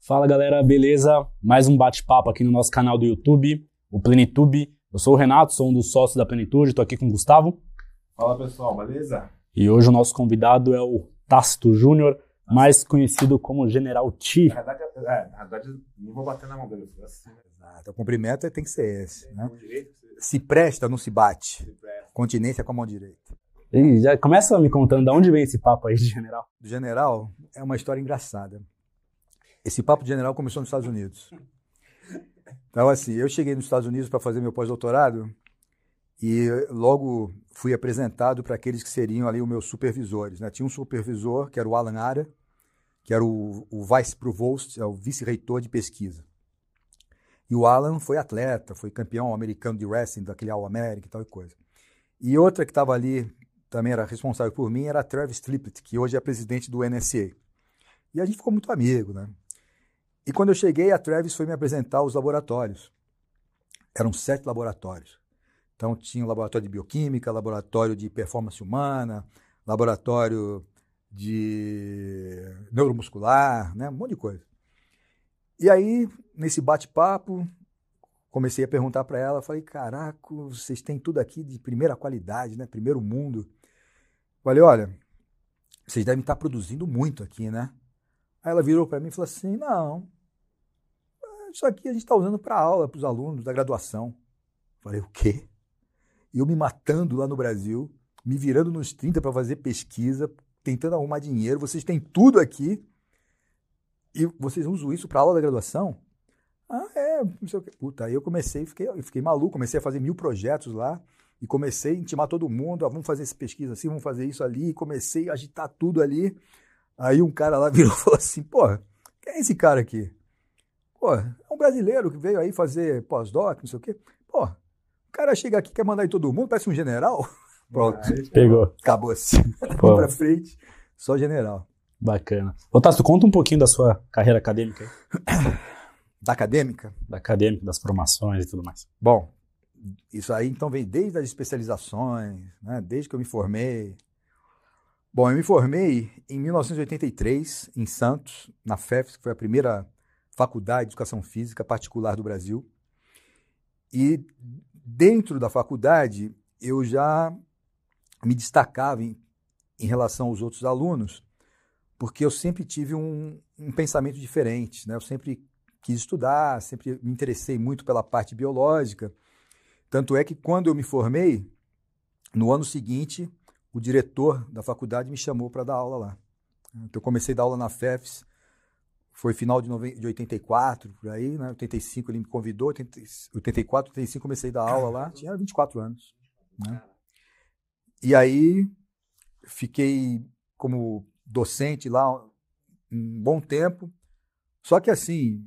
Fala galera, beleza? Mais um bate-papo aqui no nosso canal do YouTube, o Plenitude. Eu sou o Renato, sou um dos sócios da Plenitude, estou aqui com o Gustavo. Fala pessoal, beleza? E hoje o nosso convidado é o Tácito Júnior, mais conhecido como General T. Na verdade, é, na verdade, não vou bater na mão dele. Assim, Exato. O cumprimento tem que ser esse. Né? Se presta, não se bate. Continência com a mão direita. E já começa me contando de onde vem esse papo aí de general. Do general é uma história engraçada. Esse papo de general começou nos Estados Unidos. Então, assim, eu cheguei nos Estados Unidos para fazer meu pós-doutorado e logo fui apresentado para aqueles que seriam ali os meus supervisores. Né? Tinha um supervisor, que era o Alan Ara, que era o, o vice provost, é o vice-reitor de pesquisa. E o Alan foi atleta, foi campeão americano de wrestling daquele All America e tal e coisa. E outra que estava ali, também era responsável por mim, era a Travis Triplett, que hoje é presidente do NSA. E a gente ficou muito amigo, né? E quando eu cheguei, a Travis foi me apresentar os laboratórios. Eram sete laboratórios. Então tinha um laboratório de bioquímica, laboratório de performance humana, laboratório de neuromuscular, né? um monte de coisa. E aí, nesse bate-papo, comecei a perguntar para ela, falei, caraca, vocês têm tudo aqui de primeira qualidade, né? Primeiro mundo. Falei, olha, vocês devem estar produzindo muito aqui, né? Aí ela virou para mim e falou assim, não, isso aqui a gente está usando para aula, para os alunos da graduação. Falei, o quê? Eu me matando lá no Brasil, me virando nos 30 para fazer pesquisa, tentando arrumar dinheiro. Vocês têm tudo aqui e vocês usam isso para aula da graduação? Ah, é, não sei o quê. Puta, aí eu comecei, fiquei, fiquei maluco, comecei a fazer mil projetos lá e comecei a intimar todo mundo, ah, vamos fazer essa pesquisa assim, vamos fazer isso ali, e comecei a agitar tudo ali. Aí um cara lá virou e falou assim, pô, quem é esse cara aqui? Pô, é um brasileiro que veio aí fazer pós-doc, não sei o quê. Pô, o cara chega aqui quer mandar em todo mundo, parece um general. Pronto. Pegou. Acabou assim. Vamos pra frente, só general. Bacana. Ô, Tássio, conta um pouquinho da sua carreira acadêmica aí. Da acadêmica? Da acadêmica, das formações e tudo mais. Bom, isso aí então vem desde as especializações, né? desde que eu me formei. Bom, eu me formei em 1983 em Santos, na FEFS, que foi a primeira faculdade de educação física particular do Brasil. E dentro da faculdade, eu já me destacava em, em relação aos outros alunos, porque eu sempre tive um, um pensamento diferente. Né? Eu sempre quis estudar, sempre me interessei muito pela parte biológica. Tanto é que quando eu me formei, no ano seguinte, o diretor da faculdade me chamou para dar aula lá. Então, eu comecei a dar aula na FEFS foi final de, de 84, por aí, né? 85 ele me convidou, 80, 84, 85 comecei a dar aula lá, tinha 24 anos. Né? E aí fiquei como docente lá um bom tempo, só que assim,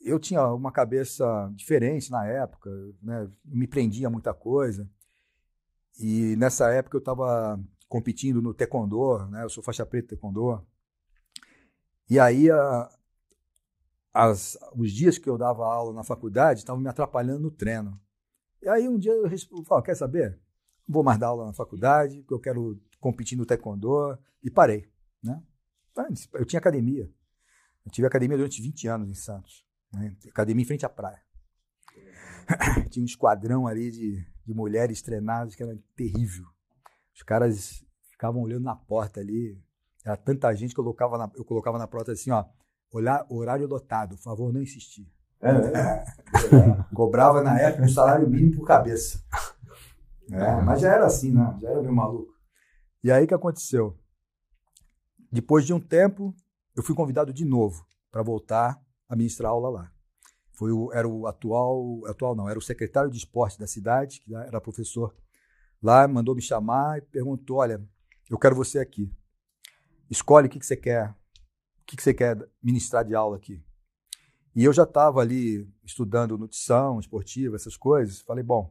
eu tinha uma cabeça diferente na época, né? me prendia a muita coisa, e nessa época eu estava competindo no taekwondo, né? eu sou faixa preta taekwondo, e aí a, as, os dias que eu dava aula na faculdade estavam me atrapalhando no treino. E aí um dia eu falei, quer saber? Não vou mais dar aula na faculdade, porque eu quero competir no taekwondo, e parei. Né? Eu tinha academia. Eu tive academia durante 20 anos em Santos. Né? Academia em frente à praia. tinha um esquadrão ali de, de mulheres treinadas que era terrível. Os caras ficavam olhando na porta ali. Era tanta gente que eu colocava na, eu colocava na porta assim, ó, Olhar, horário lotado, por favor, não insistir. É, é. Cobrava na época um salário mínimo por cabeça. É, mas já era assim, né? Já era meio maluco. E aí o que aconteceu? Depois de um tempo, eu fui convidado de novo para voltar a ministrar aula lá. Foi o, era o atual, atual não, era o secretário de esporte da cidade, que era professor lá, mandou me chamar e perguntou: Olha, eu quero você aqui. Escolhe o que, que você quer que, que você quer ministrar de aula aqui? E eu já estava ali estudando nutrição esportiva, essas coisas. Falei, bom,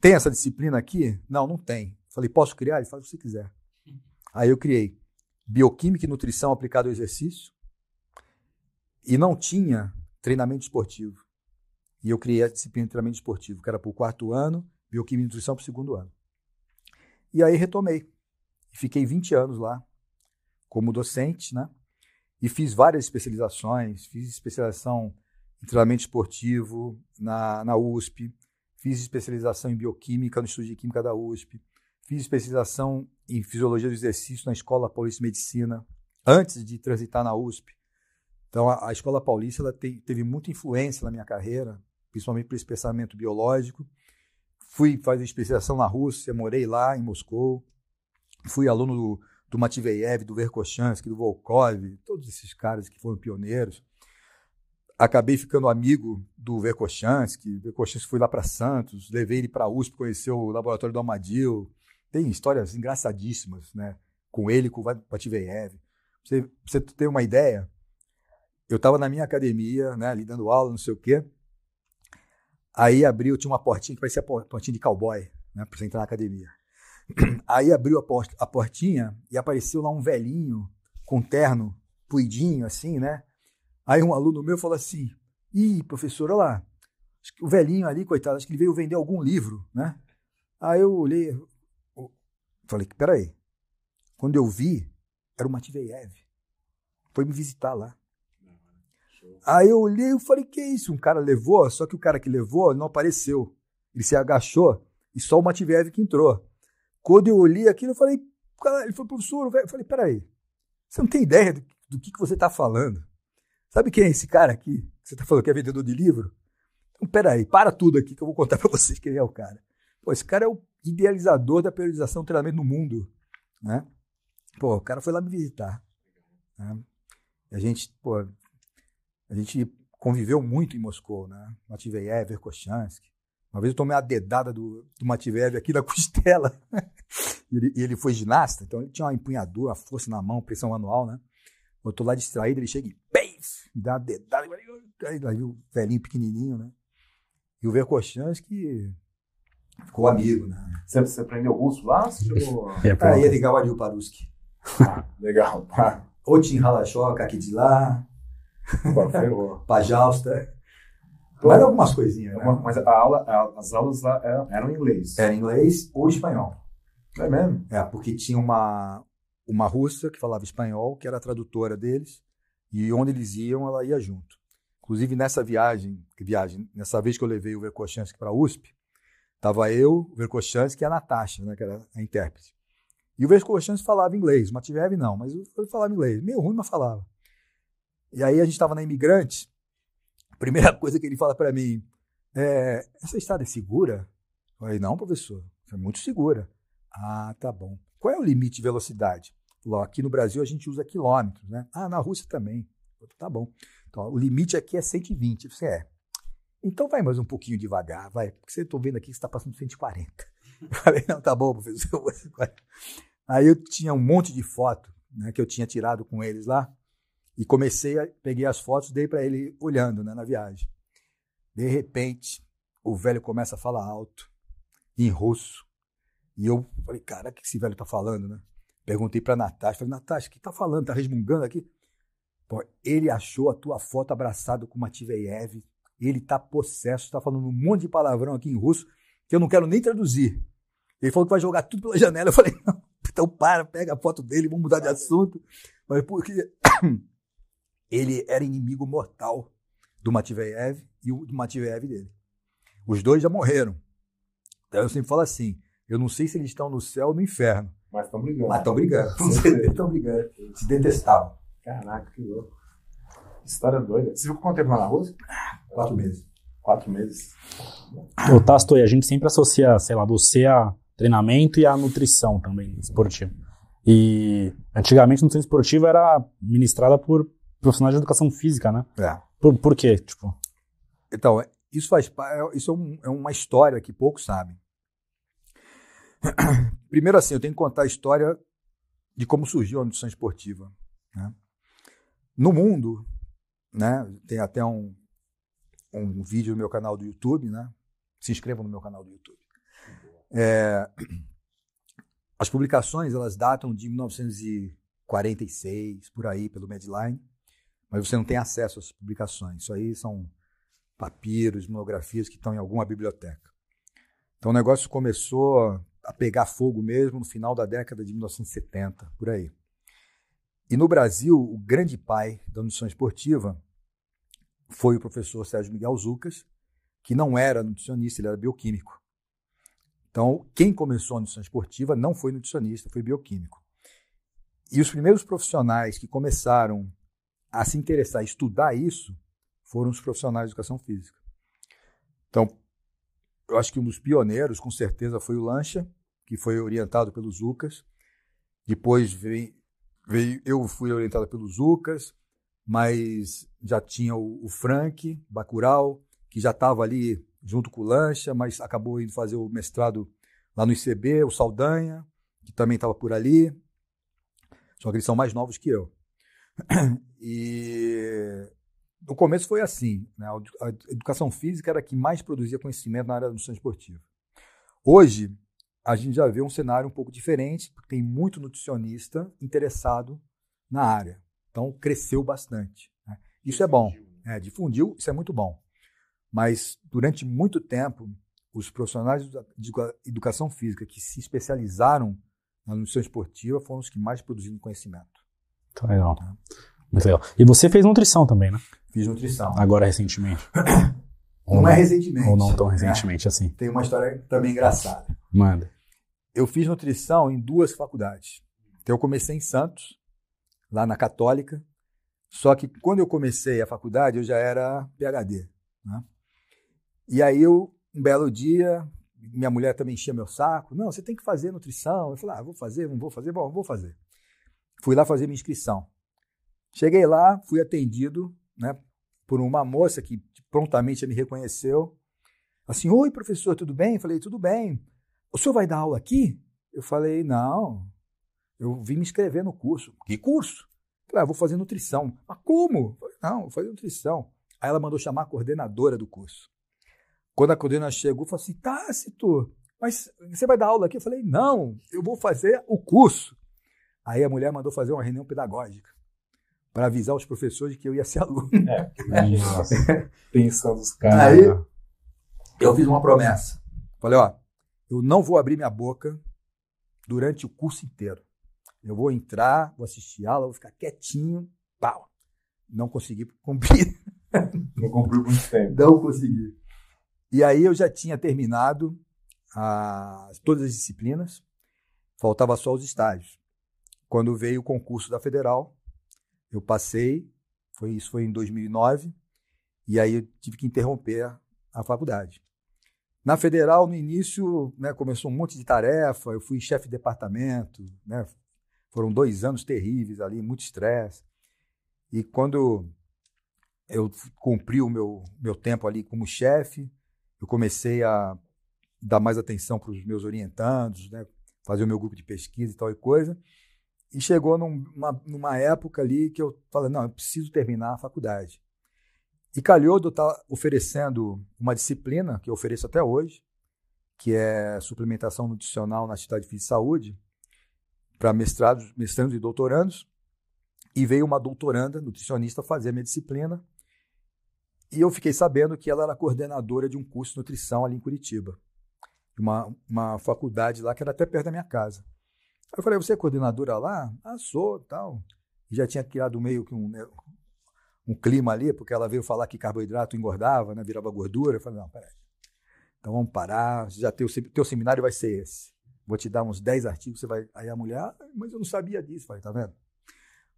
tem essa disciplina aqui? Não, não tem. Falei, posso criar? Ele falou, se você quiser. Aí eu criei bioquímica e nutrição aplicada ao exercício e não tinha treinamento esportivo. E eu criei a disciplina de treinamento esportivo, que era para o quarto ano, bioquímica e nutrição para o segundo ano. E aí retomei. Fiquei 20 anos lá como docente, né? E fiz várias especializações, fiz especialização em treinamento esportivo na, na USP, fiz especialização em bioquímica no Instituto de Química da USP, fiz especialização em fisiologia do exercício na Escola Paulista de Medicina, antes de transitar na USP. Então, a, a Escola Paulista ela te, teve muita influência na minha carreira, principalmente por esse pensamento biológico. Fui fazer especialização na Rússia, morei lá em Moscou, fui aluno do, do Matveyev, do Verkhochansky, do Volkov, todos esses caras que foram pioneiros. Acabei ficando amigo do Verkhochansky, Verkhochansky foi lá para Santos, levei ele para a USP, conheceu o laboratório do Amadil. Tem histórias engraçadíssimas, né? Com ele, com o Matveyev. Você, você ter uma ideia, eu estava na minha academia, né, ali dando aula, não sei o quê. Aí abriu, tinha uma portinha que parecia a portinha de cowboy, né, para você entrar na academia. Aí abriu a, port a portinha e apareceu lá um velhinho com terno puidinho, assim, né? Aí um aluno meu falou assim: Ih, professor, olha lá, o velhinho ali, coitado, acho que ele veio vender algum livro, né? Aí eu olhei, falei: Peraí. Quando eu vi, era o Matveyev. Foi me visitar lá. Aí eu olhei e falei: Que isso? Um cara levou, só que o cara que levou não apareceu. Ele se agachou e só o Matveyev que entrou. Quando eu olhei aquilo, eu falei, cara, ele falou, professor, eu falei, peraí, você não tem ideia do, do que, que você está falando? Sabe quem é esse cara aqui? Você está falando que é vendedor de livro? Então, peraí, para tudo aqui que eu vou contar para vocês quem é o cara. Pô, esse cara é o idealizador da periodização do treinamento no mundo, né? Pô, o cara foi lá me visitar. Né? A gente, pô, a gente conviveu muito em Moscou, né? Matveyev, Verkhochansky, uma vez eu tomei a dedada do, do Mativev aqui na costela. e ele, ele foi ginasta, então ele tinha uma empunhadura, uma força na mão, pressão manual, né? Eu tô lá distraído, ele chega e beijo, me dá uma dedada. Aí o velhinho pequenininho, né? E o Vercochans que ficou amigo, né? Você, você aprendeu russo lá? Chegou... É, Aí ele Gawariu Paruski. Ah, legal. Otin Halachok aqui de lá. Pô, Pajalsta. Mas algumas coisinhas, né? Mas a aula, as aulas lá eram, eram em inglês. Era em inglês ou espanhol. É mesmo? É, porque tinha uma, uma russa que falava espanhol, que era a tradutora deles, e onde eles iam, ela ia junto. Inclusive, nessa viagem, que viagem, nessa vez que eu levei o Verkhochansky para a USP, estava eu, o Verkhochansky e a Natasha, né, que era a intérprete. E o Verkhochansky falava inglês, o Matveev não, mas ele falava inglês. Meio ruim, mas falava. E aí a gente estava na Imigrante, primeira coisa que ele fala para mim é: essa estrada é segura? Eu falei: não, professor, é muito segura. Ah, tá bom. Qual é o limite de velocidade? Falou, aqui no Brasil a gente usa quilômetros, né? Ah, na Rússia também. Falei, tá bom. Então, o limite aqui é 120. Você é. Então vai mais um pouquinho devagar, vai. Porque você estou vendo aqui que está passando 140. Eu falei, não, tá bom, professor. Aí eu tinha um monte de foto né, que eu tinha tirado com eles lá. E comecei, a, peguei as fotos, dei para ele olhando né, na viagem. De repente, o velho começa a falar alto, em russo. E eu falei, cara, o que esse velho tá falando, né? Perguntei para Natasha, falei, Natasha, o que tá falando? Tá resmungando aqui? Pô, ele achou a tua foto abraçado com Matveyev, ele tá possesso, tá falando um monte de palavrão aqui em russo, que eu não quero nem traduzir. Ele falou que vai jogar tudo pela janela. Eu falei, não, então para, pega a foto dele, vamos mudar de assunto. Mas porque ele era inimigo mortal do Matveyev e o do Matveyev dele. Os dois já morreram. Então eu sempre falo assim: eu não sei se eles estão no céu ou no inferno. Mas estão brigando. Mas estão brigando. estão brigando. Se detestavam. Caraca, que louco. História doida. Você ficou quanto tempo lá na Rússia? Quatro meses. Quatro meses. Ô, Tasto, a gente sempre associa, sei lá, você a treinamento e a nutrição também, esportiva. E antigamente a nutrição esportiva era ministrada por profissionais de educação física, né? É. Por, por quê? Tipo... Então, isso faz é, isso é, um, é uma história que poucos sabem. Primeiro assim, eu tenho que contar a história de como surgiu a nutrição esportiva. Né? No mundo, né, tem até um, um vídeo no meu canal do YouTube, né? Se inscrevam no meu canal do YouTube. É, as publicações elas datam de 1946 por aí pelo Medline mas você não tem acesso às publicações. Isso aí são papiros, monografias que estão em alguma biblioteca. Então o negócio começou a pegar fogo mesmo no final da década de 1970, por aí. E no Brasil, o grande pai da nutrição esportiva foi o professor Sérgio Miguel Zucas, que não era nutricionista, ele era bioquímico. Então, quem começou a nutrição esportiva não foi nutricionista, foi bioquímico. E os primeiros profissionais que começaram a se interessar, a estudar isso, foram os profissionais de educação física. Então, eu acho que um dos pioneiros, com certeza, foi o Lancha, que foi orientado pelos Zucas. Depois veio, veio, eu fui orientado pelos Zucas, mas já tinha o, o Frank Bacurau, que já estava ali junto com o Lancha, mas acabou indo fazer o mestrado lá no ICB, o Saldanha, que também estava por ali. Só que eles são mais novos que eu. E no começo foi assim, né? a educação física era a que mais produzia conhecimento na área da nutrição esportiva. Hoje, a gente já vê um cenário um pouco diferente, porque tem muito nutricionista interessado na área. Então, cresceu bastante. Né? Isso é bom. É, difundiu, isso é muito bom. Mas, durante muito tempo, os profissionais de educação física que se especializaram na nutrição esportiva foram os que mais produziram conhecimento. Tá legal. Muito legal. E você fez nutrição também, né? Fiz nutrição. Agora recentemente. não, não é recentemente. Ou não tão recentemente é. assim. Tem uma história também engraçada. Manda. Eu fiz nutrição em duas faculdades. Então eu comecei em Santos, lá na Católica. Só que quando eu comecei a faculdade, eu já era PhD. Né? E aí eu, um belo dia, minha mulher também enchia meu saco. Não, você tem que fazer nutrição. Eu falei, ah, vou fazer, não vou fazer, bom, vou fazer. Fui lá fazer minha inscrição. Cheguei lá, fui atendido né, por uma moça que prontamente me reconheceu. Assim, oi professor, tudo bem? Eu falei, tudo bem. O senhor vai dar aula aqui? Eu falei, não, eu vim me inscrever no curso. Que curso? Eu falei, ah, vou fazer nutrição. Mas como? Falei, não, vou fazer nutrição. Aí ela mandou chamar a coordenadora do curso. Quando a coordenadora chegou, falou assim, Tácito, mas você vai dar aula aqui? Eu falei, não, eu vou fazer o curso. Aí a mulher mandou fazer uma reunião pedagógica para avisar os professores de que eu ia ser aluno. É, nossa, pensando os caras. Aí eu fiz uma promessa. Falei, ó, eu não vou abrir minha boca durante o curso inteiro. Eu vou entrar, vou assistir aula, vou ficar quietinho, pau. Não consegui cumprir. Não cumpriu muito tempo. Não consegui. E aí eu já tinha terminado a, todas as disciplinas, faltava só os estágios. Quando veio o concurso da Federal, eu passei, foi isso foi em 2009, e aí eu tive que interromper a faculdade. Na federal, no início, né, começou um monte de tarefa, eu fui chefe de departamento, né, foram dois anos terríveis ali, muito estresse. E quando eu cumpri o meu, meu tempo ali como chefe, eu comecei a dar mais atenção para os meus orientandos, né, fazer o meu grupo de pesquisa e tal e coisa. E chegou numa, numa época ali que eu falei, não, eu preciso terminar a faculdade. E calhou de eu estar oferecendo uma disciplina que eu ofereço até hoje, que é suplementação nutricional na atividade física e saúde, para mestrados, mestrandos e doutorandos. E veio uma doutoranda, nutricionista, fazer a minha disciplina. E eu fiquei sabendo que ela era coordenadora de um curso de nutrição ali em Curitiba. Uma, uma faculdade lá que era até perto da minha casa. Eu falei, você é coordenadora lá? Ah, sou, tal. E já tinha criado meio que um, né, um clima ali, porque ela veio falar que carboidrato engordava, né, virava gordura. Eu falei, não, peraí. Então vamos parar, já teu, teu seminário vai ser esse. Vou te dar uns 10 artigos, você vai. Aí a mulher, ah, mas eu não sabia disso. Falei, tá vendo?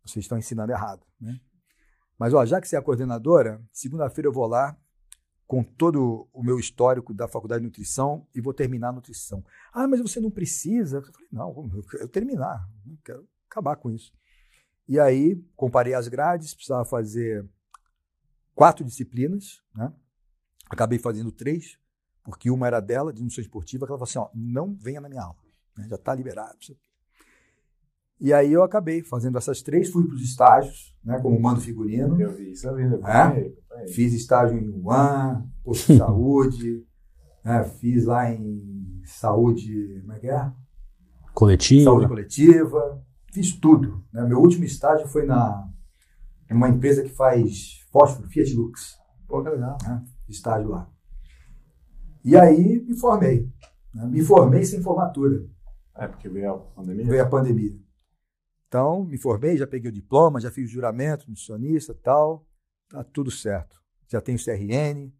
Vocês estão ensinando errado, né? Mas, ó, já que você é a coordenadora, segunda-feira eu vou lá, com todo o meu histórico da faculdade de nutrição e vou terminar a nutrição. Ah, mas você não precisa? Eu falei, não, eu quero terminar, eu quero acabar com isso. E aí, comparei as grades, precisava fazer quatro disciplinas, né? Acabei fazendo três, porque uma era dela, de nutrição esportiva, que ela falou assim, ó, não venha na minha aula, né? já está liberado. E aí eu acabei fazendo essas três, fui para os estágios, né, como mando figurino. Eu vi isso, eu vi. Eu é? Fiz estágio em Wuhan, posto de saúde, né, fiz lá em saúde, como é que é? Coletiva. Saúde coletiva, fiz tudo. Né? Meu último estágio foi na uma empresa que faz fósforo, Fiat Lux. Pô, que legal. Né? Estágio lá. E aí me formei. Né? Me formei sem formatura. É, porque veio a pandemia. Veio a pandemia. Então, me formei, já peguei o diploma, já fiz o juramento, nutricionista tal. Tá tudo certo. Já tenho CRN.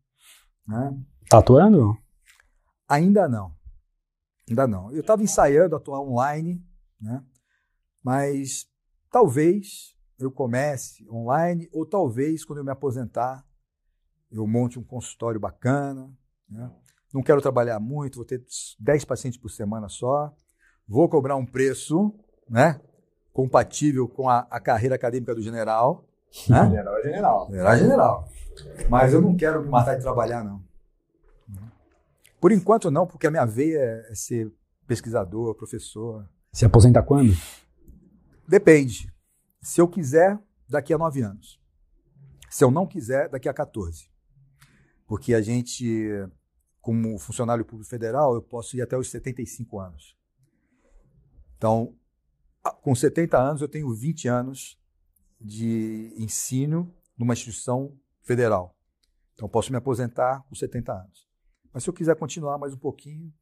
Né? Tá atuando? Ainda não. Ainda não. Eu estava ensaiando atuar online, né? mas talvez eu comece online, ou talvez quando eu me aposentar, eu monte um consultório bacana. Né? Não quero trabalhar muito, vou ter 10 pacientes por semana só. Vou cobrar um preço né, compatível com a, a carreira acadêmica do general. Né? General é general. General é general. Mas eu não quero me matar de trabalhar, não. Por enquanto, não, porque a minha veia é ser pesquisador, professor. Se aposenta quando? Depende. Se eu quiser, daqui a nove anos. Se eu não quiser, daqui a 14. Porque a gente, como funcionário público federal, eu posso ir até os 75 anos. Então, com 70 anos, eu tenho 20 anos de ensino numa instituição federal. Então, posso me aposentar com 70 anos. Mas se eu quiser continuar mais um pouquinho,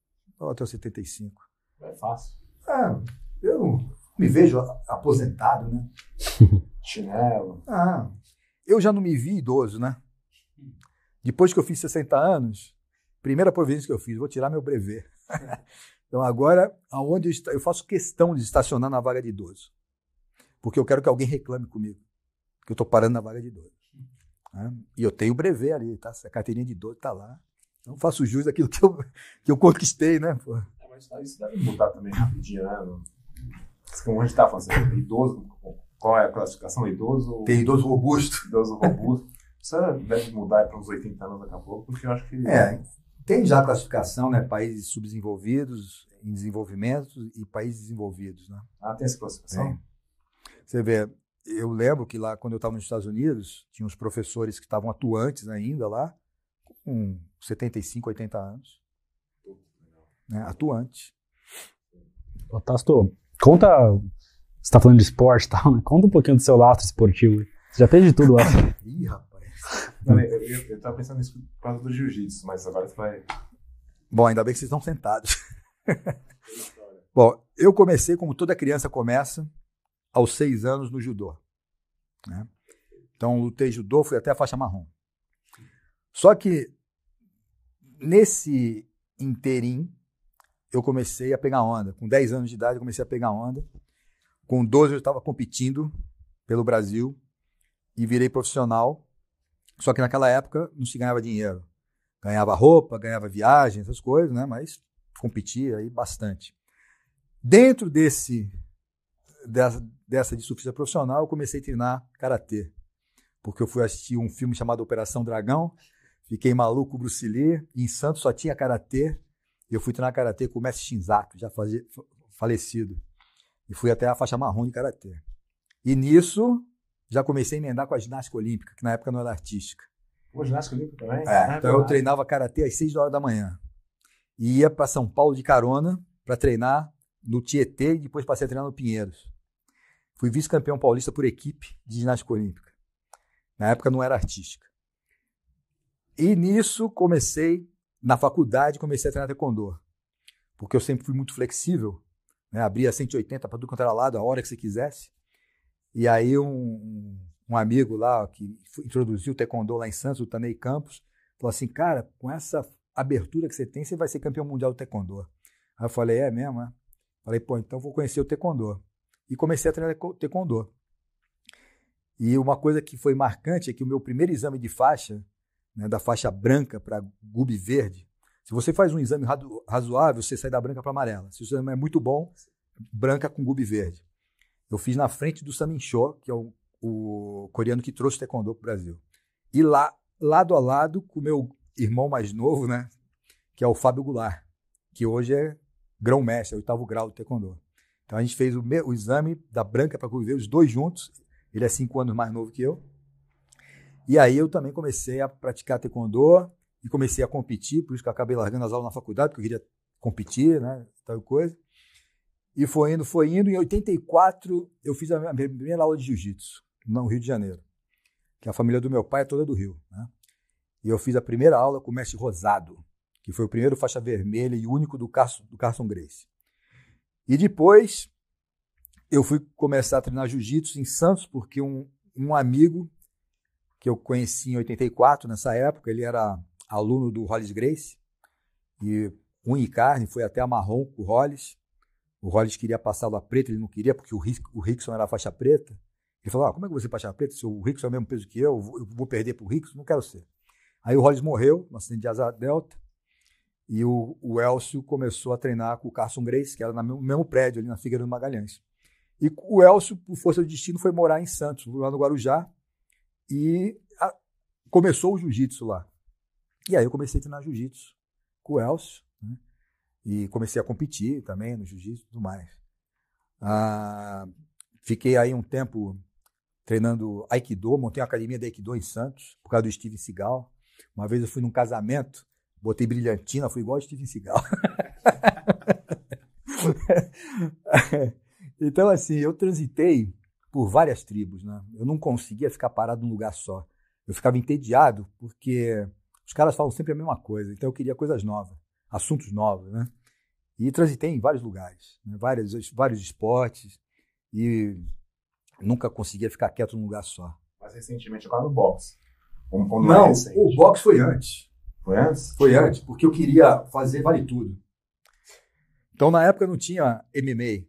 até os 75. É fácil. É, eu me vejo aposentado, né? Chinelo. Ah, eu já não me vi idoso, né? Depois que eu fiz 60 anos, primeira providência que eu fiz, vou tirar meu brevet. então agora, aonde eu, eu faço questão de estacionar na vaga de idoso. Porque eu quero que alguém reclame comigo. Que eu estou parando na vaga de idoso. Né? E eu tenho o brevet ali, tá? A carteirinha de idoso está lá. Então faço jus daquilo que eu, que eu conquistei, né? Pô. É, mas isso deve mudar também rapidinho, né? Como a gente está falando, assim, idoso, qual é a classificação? Idoso? Tem idoso robusto. Idoso robusto. Isso deve mudar para uns 80 anos daqui a pouco, porque eu acho que. É, tem já a classificação, né? Países subdesenvolvidos, em desenvolvimento e países desenvolvidos, né? Ah, tem essa classificação? Tem. Você vê, eu lembro que lá, quando eu estava nos Estados Unidos, tinha uns professores que estavam atuantes ainda lá, com 75, 80 anos. Né? Atuante. Tasto, conta. Você está falando de esporte e tal, né? Conta um pouquinho do seu lastro esportivo. Você já fez de tudo lá. Ih, rapaz. Não, eu, eu, eu tava pensando nisso por causa do jiu-jitsu, mas agora você vai. Bom, ainda bem que vocês estão sentados. Bom, eu comecei como toda criança começa, aos seis anos no judô. Né? Então, lutei judô, fui até a faixa marrom. Só que nesse interim, eu comecei a pegar onda. Com 10 anos de idade, eu comecei a pegar onda. Com 12, eu estava competindo pelo Brasil e virei profissional. Só que naquela época não se ganhava dinheiro. Ganhava roupa, ganhava viagem, essas coisas, né? Mas competia aí bastante. Dentro desse dessa, dessa de profissional, eu comecei a treinar karatê. Porque eu fui assistir um filme chamado Operação Dragão, fiquei maluco Bruce Lee, em Santos só tinha karatê, e eu fui treinar karatê com o mestre Shinzaku, já fazia, falecido. E fui até a faixa marrom de karatê. E nisso, já comecei a emendar com a ginástica olímpica, que na época não era artística. Pô, ginástica olímpica também? É, então eu treinava karatê às 6 horas da manhã. E ia para São Paulo de carona para treinar no Tietê e depois passei a treinar no Pinheiros. Fui vice-campeão paulista por equipe de ginástica olímpica. Na época não era artística. E nisso comecei, na faculdade, comecei a treinar taekwondo. Porque eu sempre fui muito flexível, né? abria 180 para tudo quanto era lado, a hora que você quisesse. E aí um, um amigo lá, que introduziu o taekwondo lá em Santos, o Tanei Campos, falou assim, cara, com essa abertura que você tem, você vai ser campeão mundial do taekwondo. Aí eu falei, é mesmo? É? Falei, pô, então vou conhecer o taekwondo. E comecei a treinar taekwondo. E uma coisa que foi marcante é que o meu primeiro exame de faixa, né, da faixa branca para gube verde, se você faz um exame razoável, você sai da branca para amarela. Se o exame é muito bom, branca com gube verde. Eu fiz na frente do Samin Cho, que é o, o coreano que trouxe o taekwondo para o Brasil. E lá, lado a lado, com o meu irmão mais novo, né, que é o Fábio Goulart, que hoje é grão-mestre, oitavo grau do taekwondo. Então a gente fez o, o exame da branca para conviver, os dois juntos. Ele é cinco anos mais novo que eu. E aí eu também comecei a praticar taekwondo e comecei a competir, por isso que eu acabei largando as aulas na faculdade, porque eu queria competir, né, tal coisa. E foi indo, foi indo. Em 84 eu fiz a minha primeira aula de jiu-jitsu no Rio de Janeiro, que a família do meu pai é toda do Rio, né? E eu fiz a primeira aula com o mestre Rosado, que foi o primeiro faixa vermelha e único do Carson, do Carson Grace. E depois eu fui começar a treinar jiu-jitsu em Santos, porque um, um amigo que eu conheci em 84, nessa época, ele era aluno do Hollis Grace, e unha e carne, foi até a marrom com o Hollis. O Hollis queria passá-lo a preta, ele não queria, porque o, Rick, o Rickson era faixa preta. Ele falou: ah, como é que você faixa preta? Se o Rickson é o mesmo peso que eu, eu vou perder para o Rickson, não quero ser. Aí o Hollis morreu, no acidente de asa delta, e o, o Elcio começou a treinar com o Carson Grace, que era no mesmo prédio, ali na Figueiredo Magalhães. E o Elcio, por força do destino, foi morar em Santos, lá no Guarujá, e a, começou o jiu-jitsu lá. E aí eu comecei a treinar jiu-jitsu com o Elcio, né? e comecei a competir também no jiu-jitsu e tudo mais. Ah, fiquei aí um tempo treinando Aikido, montei uma academia de Aikido em Santos, por causa do Steven Seagal. Uma vez eu fui num casamento, botei brilhantina, fui igual o Steven Seagal. então, assim, eu transitei por várias tribos, né? Eu não conseguia ficar parado num lugar só. Eu ficava entediado porque os caras falam sempre a mesma coisa, então eu queria coisas novas, assuntos novos, né? E transitei em vários lugares, né? vários, vários esportes e nunca conseguia ficar quieto num lugar só. Mas recentemente agora no boxe. Não, é o boxe foi antes. Foi antes? Foi antes, porque eu queria fazer vale tudo. Então na época não tinha MMA,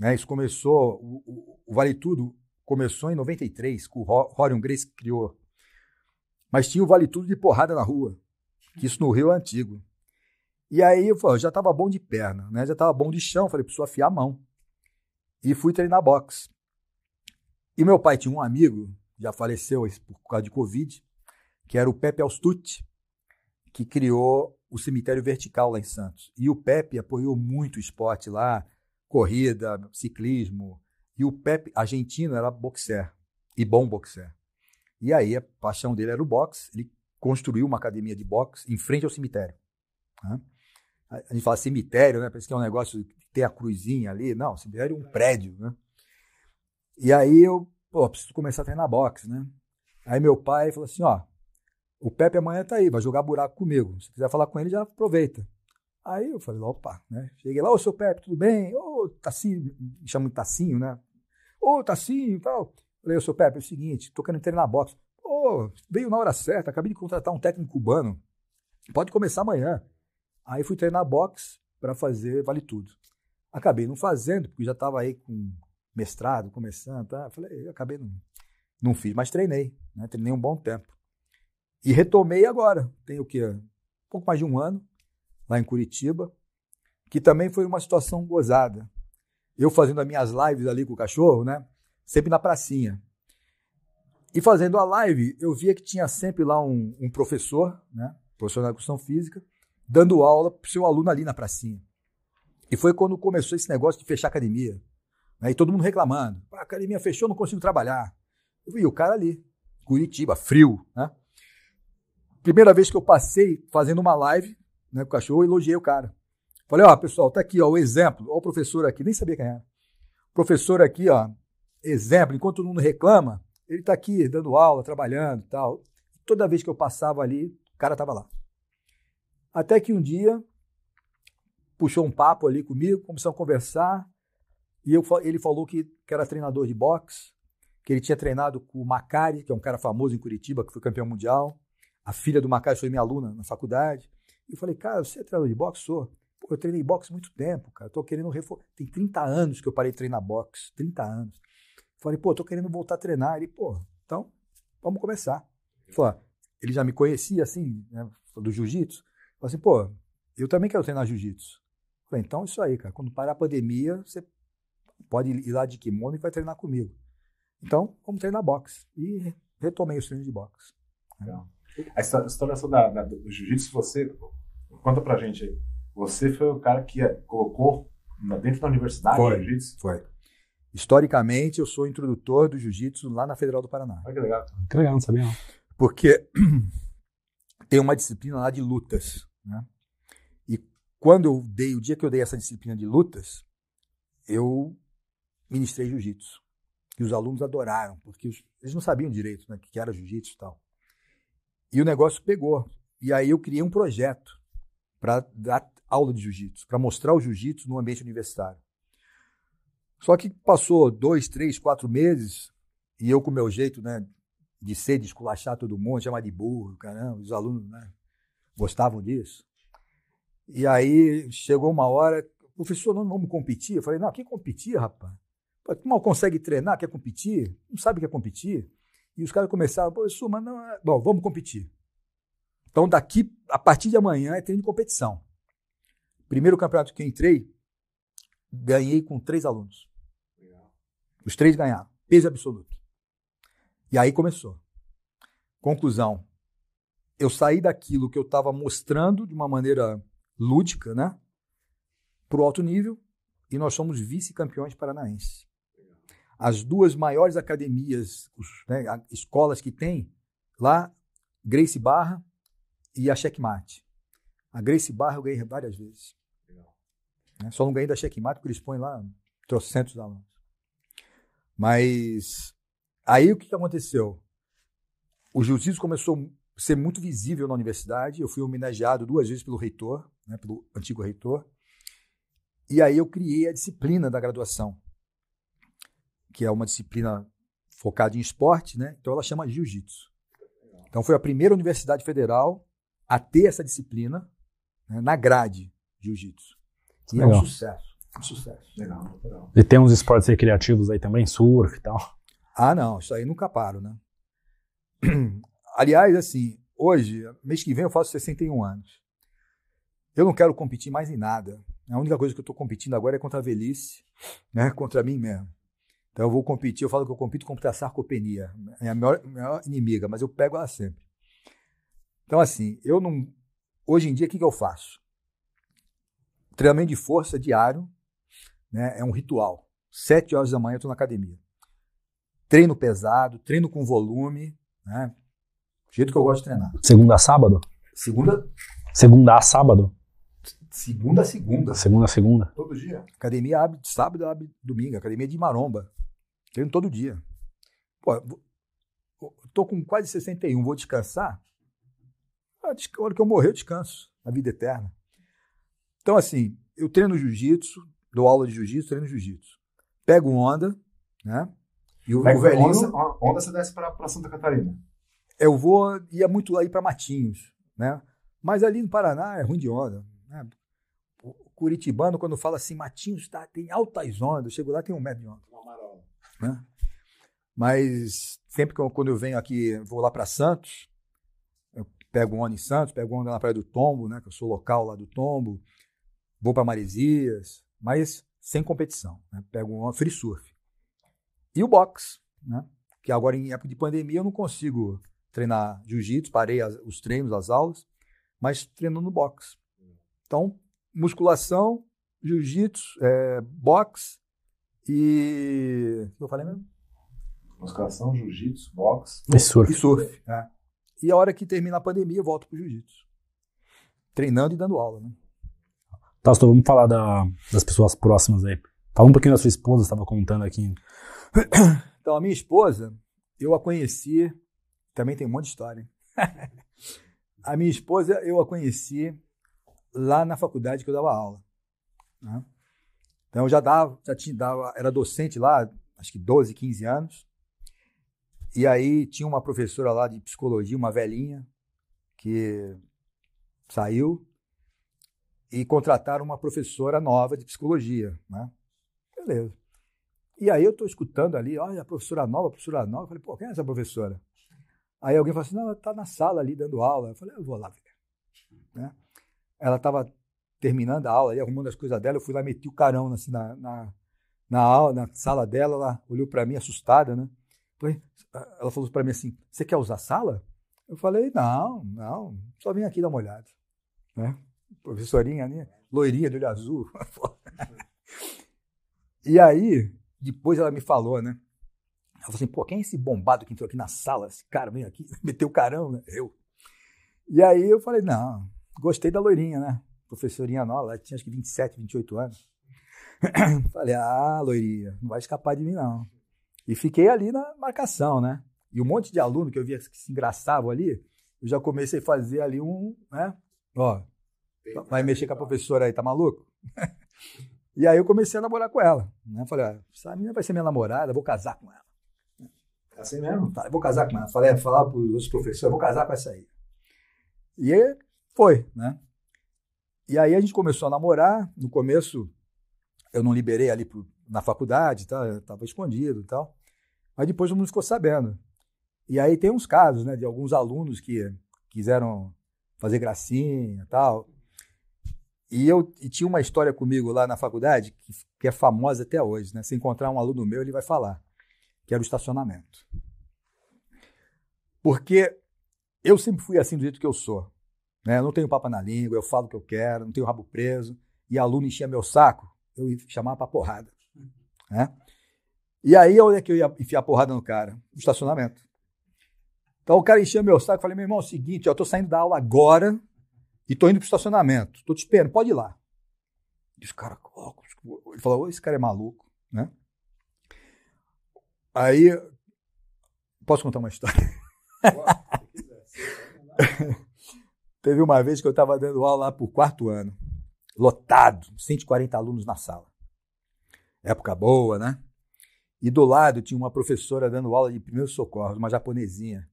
né? Isso começou, o, o, o Vale Tudo começou em 93, com o Rorion Grace criou. Mas tinha o Vale Tudo de porrada na rua, que isso no Rio é antigo. E aí eu, eu já estava bom de perna, né? já estava bom de chão, falei, preciso afiar a mão. E fui treinar boxe. E meu pai tinha um amigo, já faleceu por causa de Covid, que era o Pepe Alstucci, que criou o cemitério vertical lá em Santos. E o Pepe apoiou muito o esporte lá, corrida, ciclismo. E o Pepe, argentino, era boxer, e bom boxer. E aí a paixão dele era o boxe, ele construiu uma academia de boxe em frente ao cemitério. Né? A gente fala cemitério, né? Parece que é um negócio que tem a cruzinha ali. Não, cemitério é um prédio, né? E aí eu, pô, preciso começar a treinar boxe, né? Aí meu pai falou assim, ó, o Pepe amanhã tá aí, vai jogar buraco comigo. Se quiser falar com ele, já aproveita. Aí eu falei, opa, né? Cheguei lá, ô seu Pepe, tudo bem? Ô, Tassinho, me chamo de Tassinho, né? Ô, Tassinho e tal. Falei, ô seu Pepe, é o seguinte, tô querendo treinar boxe. Ô, veio na hora certa, acabei de contratar um técnico cubano. Pode começar amanhã. Aí fui treinar boxe para fazer vale tudo. Acabei não fazendo, porque já estava aí com mestrado, começando, tá? Falei, acabei não, não fiz, mas treinei, né? Treinei um bom tempo. E retomei agora, tem o quê? Um pouco mais de um ano, lá em Curitiba, que também foi uma situação gozada. Eu fazendo as minhas lives ali com o cachorro, né? Sempre na pracinha. E fazendo a live, eu via que tinha sempre lá um, um professor, né? Professor de educação física, dando aula para seu aluno ali na pracinha. E foi quando começou esse negócio de fechar academia. Né? E todo mundo reclamando. A academia fechou, não consigo trabalhar. Eu vi o cara ali, Curitiba, frio. Né? Primeira vez que eu passei fazendo uma live né, com o cachorro, eu elogiei o cara. Falei, ó, pessoal, tá aqui, ó, o exemplo. Ó, o professor aqui, nem sabia quem era. Professor aqui, ó, exemplo, enquanto todo mundo reclama, ele tá aqui dando aula, trabalhando e tal. Toda vez que eu passava ali, o cara tava lá. Até que um dia puxou um papo ali comigo, começamos a conversar, e eu, ele falou que, que era treinador de boxe, que ele tinha treinado com o Macari, que é um cara famoso em Curitiba, que foi campeão mundial. A filha do Macari foi minha aluna na faculdade. E eu falei, cara, você é treinador de boxe? Sou. Pô, eu treinei boxe muito tempo, cara. tô querendo reforçar. Tem 30 anos que eu parei de treinar boxe. 30 anos. Eu falei, pô, tô querendo voltar a treinar. Ele, pô, então, vamos começar. Ele falou, ele já me conhecia, assim, né, do jiu-jitsu. Falei assim, pô, eu também quero treinar jiu-jitsu. Falei, então isso aí, cara. Quando parar a pandemia, você pode ir lá de kimono e vai treinar comigo. Então, vamos treinar boxe. E retomei os treinos de boxe. Legal. A história da, da, do jiu-jitsu, você, conta pra gente aí. Você foi o cara que colocou dentro da universidade foi, jiu-jitsu? Foi. Historicamente, eu sou introdutor do jiu-jitsu lá na Federal do Paraná. Olha que legal. Que legal, não sabia. Porque tem uma disciplina lá de lutas. Né? E quando eu dei, o dia que eu dei essa disciplina de lutas, eu ministrei jiu-jitsu. E os alunos adoraram, porque eles não sabiam direito né, o que era jiu-jitsu e tal. E o negócio pegou. E aí eu criei um projeto para dar aula de jiu-jitsu, para mostrar o jiu-jitsu no ambiente universitário. Só que passou dois, três, quatro meses e eu com o meu jeito, né, de ser, de esculachar todo mundo, chamar de burro, caramba, os alunos, né, gostavam disso. E aí chegou uma hora, professor, não vamos competir? Eu falei, não, quem competir, rapaz? Tu mal consegue treinar, quer competir? Não sabe o que é competir? E os caras começaram, professor, mas não é... Bom, vamos competir. Então, daqui, a partir de amanhã, é treino de competição. Primeiro campeonato que eu entrei, ganhei com três alunos. Os três ganharam, peso absoluto. E aí começou. Conclusão. Eu saí daquilo que eu estava mostrando de uma maneira lúdica, né? Para o alto nível, e nós somos vice-campeões paranaenses. As duas maiores academias, né, escolas que tem lá, Grace Barra e a Checkmate. A Grace Barra eu ganhei várias vezes. Né? Só não ganhei da Checkmate porque eles põem lá trocentos alunos. Mas aí o que aconteceu? O jiu-jitsu começou a ser muito visível na universidade. Eu fui homenageado duas vezes pelo reitor, né, pelo antigo reitor. E aí eu criei a disciplina da graduação, que é uma disciplina focada em esporte, né? Então ela chama jiu-jitsu. Então foi a primeira universidade federal a ter essa disciplina né, na grade jiu-jitsu. E Legal. é um sucesso. Um sucesso. Legal, legal. E tem uns esportes recreativos aí também, surf e tal. Ah, não, isso aí nunca paro, né? Aliás, assim, hoje, mês que vem eu faço 61 anos. Eu não quero competir mais em nada. A única coisa que eu estou competindo agora é contra a velhice, né? contra mim mesmo. Então eu vou competir, eu falo que eu compito contra a sarcopenia. É a maior, maior inimiga, mas eu pego ela sempre. Então, assim, eu não. Hoje em dia, o que, que eu faço? Treinamento de força diário né, é um ritual. Sete horas da manhã eu estou na academia. Treino pesado, treino com volume, né? Do jeito que eu gosto de treinar. Segunda a sábado? Segunda. Segunda a sábado? Segunda a segunda. Segunda a segunda. Todo dia. Academia abre sábado, abre domingo. Academia de maromba. Treino todo dia. Pô, tô com quase 61, vou descansar? A hora que eu morrer, eu descanso. A vida eterna. Então, assim, eu treino jiu-jitsu, dou aula de jiu-jitsu, treino jiu-jitsu. Pego onda, né? E o, o velhinho... Onda, onda você desce para Santa Catarina? Eu vou, ia muito aí para Matinhos, né? Mas ali no Paraná é ruim de onda. Né? O Curitibano, quando fala assim, Matinhos tá, tem altas ondas, eu chego lá tem um metro de onda. Né? Mas sempre que eu, quando eu venho aqui, vou lá para Santos, pego onda em Santos, pego onda na Praia do Tombo, né, que eu sou local lá do Tombo, vou para Maresias, mas sem competição, né, pego onda, free surf. E o box, né, que agora em época de pandemia eu não consigo treinar jiu-jitsu, parei as, os treinos, as aulas, mas treino no box. Então, musculação, jiu-jitsu, é, boxe e... O que eu falei mesmo? Musculação, jiu-jitsu, boxe e surf. E surf, é. E a hora que termina a pandemia, eu volto pro jiu-jitsu. Treinando e dando aula, né? Tá, então vamos falar da, das pessoas próximas aí. Fala um pouquinho da sua esposa, estava contando aqui. Então, a minha esposa, eu a conheci, também tem um monte de história. a minha esposa, eu a conheci lá na faculdade que eu dava aula. Né? Então, eu já dava, já tinha, dava, era docente lá, acho que 12, 15 anos. E aí tinha uma professora lá de psicologia, uma velhinha, que saiu e contrataram uma professora nova de psicologia, né? Beleza. E aí eu estou escutando ali, olha, a professora nova, a professora nova. Eu falei, pô, quem é essa professora? Aí alguém falou assim, não, ela está na sala ali dando aula. Eu falei, eu vou lá ver. Né? Ela estava terminando a aula, ali, arrumando as coisas dela, eu fui lá, meti o carão assim, na, na, na, aula, na sala dela, ela olhou para mim assustada, né? Ela falou para mim assim: Você quer usar a sala? Eu falei: Não, não, só vim aqui dar uma olhada. Né? Professorinha, né? loirinha de olho azul. e aí, depois ela me falou, né? Ela falou assim: Pô, quem é esse bombado que entrou aqui na sala? Esse cara vem aqui, meteu o carão, né? Eu. E aí eu falei: Não, gostei da loirinha, né? Professorinha nova, ela tinha acho que 27, 28 anos. falei: Ah, loirinha, não vai escapar de mim, não. E fiquei ali na marcação, né? E um monte de aluno que eu via que se engraçavam ali, eu já comecei a fazer ali um, né? Ó, vai mexer com a professora aí, tá maluco? e aí eu comecei a namorar com ela. Né? Falei, ah, essa menina vai ser minha namorada, vou casar com ela. É assim mesmo? Falei, vou casar com ela. Falei, falar para os professores, vou casar com essa aí. E foi, né? E aí a gente começou a namorar. No começo, eu não liberei ali pro, na faculdade, tá? eu estava escondido e tal. Mas depois o mundo ficou sabendo. E aí tem uns casos, né, de alguns alunos que quiseram fazer gracinha e tal. E eu e tinha uma história comigo lá na faculdade que, que é famosa até hoje, né? Se encontrar um aluno meu, ele vai falar, que era o estacionamento. Porque eu sempre fui assim do jeito que eu sou. Né? Eu não tenho papo na língua, eu falo o que eu quero, não tenho rabo preso. E aluno enchia meu saco, eu chamava pra porrada. Né? E aí, onde é que eu ia enfiar porrada no cara? No estacionamento. Então o cara enchia meu saco, falei, meu irmão, é o seguinte, eu tô saindo da aula agora e tô indo pro estacionamento. Tô te esperando, pode ir lá. Disse, cara, ele falou, esse cara é maluco, né? Aí, posso contar uma história? Teve uma vez que eu estava dando aula lá por quarto ano, lotado, 140 alunos na sala. Época boa, né? E do lado tinha uma professora dando aula de primeiros socorros, uma japonesinha.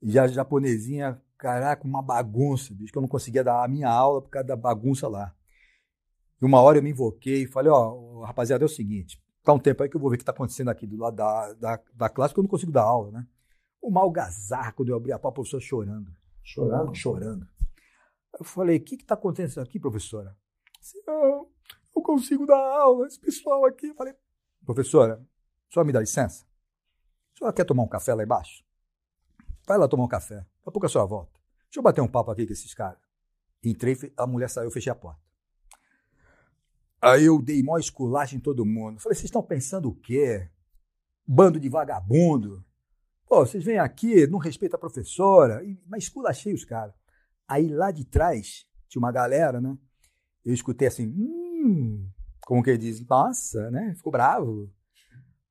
E a japonesinha, caraca, uma bagunça, bicho, que eu não conseguia dar a minha aula por causa da bagunça lá. E uma hora eu me invoquei e falei, ó, oh, rapaziada, é o seguinte, tá um tempo aí que eu vou ver o que tá acontecendo aqui do lado da, da, da classe, que eu não consigo dar aula, né? O mal gazar quando eu abri a pau, a professora chorando. Chorando? Chorando. Eu falei, o que está acontecendo aqui, professora? Não, eu consigo dar aula, esse pessoal aqui. Eu falei, professora, senhora me dá licença? A senhora quer tomar um café lá embaixo? Vai lá tomar um café. Daqui a pouco a senhora volta. Deixa eu bater um papo aqui com esses caras. Entrei, a mulher saiu, eu fechei a porta. Aí eu dei maior esculacho em todo mundo. Falei, vocês estão pensando o quê? Bando de vagabundo. Pô, vocês vêm aqui, não respeita a professora, mas esculachei os caras. Aí lá de trás, tinha uma galera, né? Eu escutei assim, hum, como que diz, nossa, né? Ficou bravo.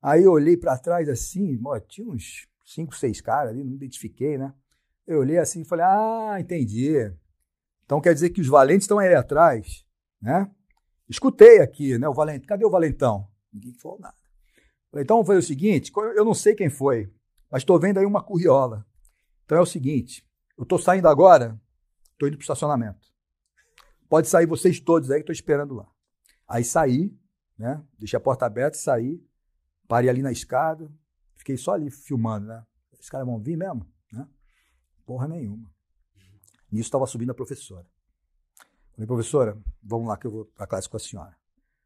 Aí eu olhei para trás assim, ó, tinha uns cinco, seis caras ali, não identifiquei, né? Eu olhei assim e falei, ah, entendi. Então quer dizer que os valentes estão aí atrás, né? Escutei aqui, né? O valente, cadê o valentão? Ninguém falou nada. Falei, então foi o seguinte, eu não sei quem foi, mas estou vendo aí uma curriola. Então é o seguinte: eu estou saindo agora, estou indo para o estacionamento. Pode sair vocês todos aí que estou esperando lá. Aí saí, né? Deixei a porta aberta e saí. Parei ali na escada. Fiquei só ali filmando, né? Esses caras vão vir mesmo? Né? Porra nenhuma. Nisso estava subindo a professora. Falei, professora, vamos lá que eu vou a classe com a senhora.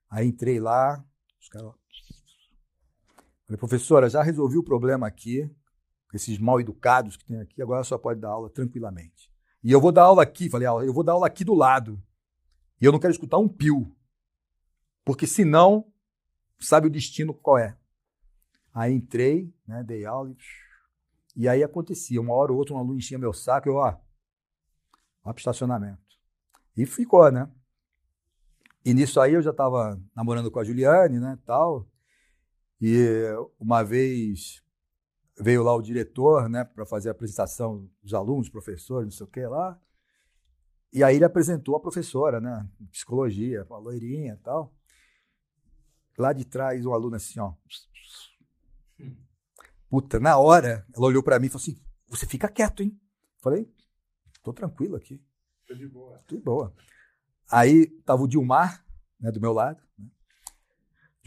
Aí entrei lá, os caras Falei, professora, já resolvi o problema aqui, esses mal educados que tem aqui, agora só pode dar aula tranquilamente. E eu vou dar aula aqui, falei, eu vou dar aula aqui do lado. E eu não quero escutar um pio. Porque senão, sabe o destino qual é. Aí entrei, né, dei aula e, e aí acontecia. Uma hora ou outra um aluno enchia meu saco, eu, ó, ó pro estacionamento. E ficou, né? E nisso aí eu já estava namorando com a Juliane, né, tal. E uma vez veio lá o diretor, né, para fazer a apresentação dos alunos, professores, não sei o que lá. E aí ele apresentou a professora, né, psicologia, a loirinha e tal. Lá de trás, um aluno assim, ó. Puta, na hora, ela olhou para mim e falou assim: Você fica quieto, hein? Falei: Tô tranquilo aqui. Tô de boa. Tô de boa. Aí tava o Dilmar, né, do meu lado. Né?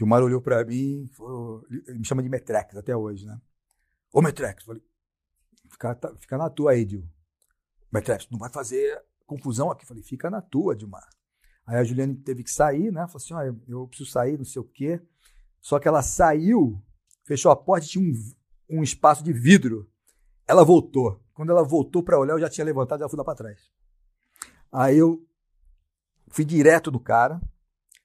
Gilmar olhou para mim, falou, me chama de Metrex até hoje, né? Ô Metrex, falei, fica, tá, fica na tua aí, Dil. Metrex, não vai fazer confusão aqui. Falei, fica na tua, Dilmar. Aí a Juliane teve que sair, né? Falou assim, ó, eu preciso sair, não sei o quê. Só que ela saiu, fechou a porta tinha um, um espaço de vidro. Ela voltou. Quando ela voltou para olhar, eu já tinha levantado e ela fui lá para trás. Aí eu fui direto do cara,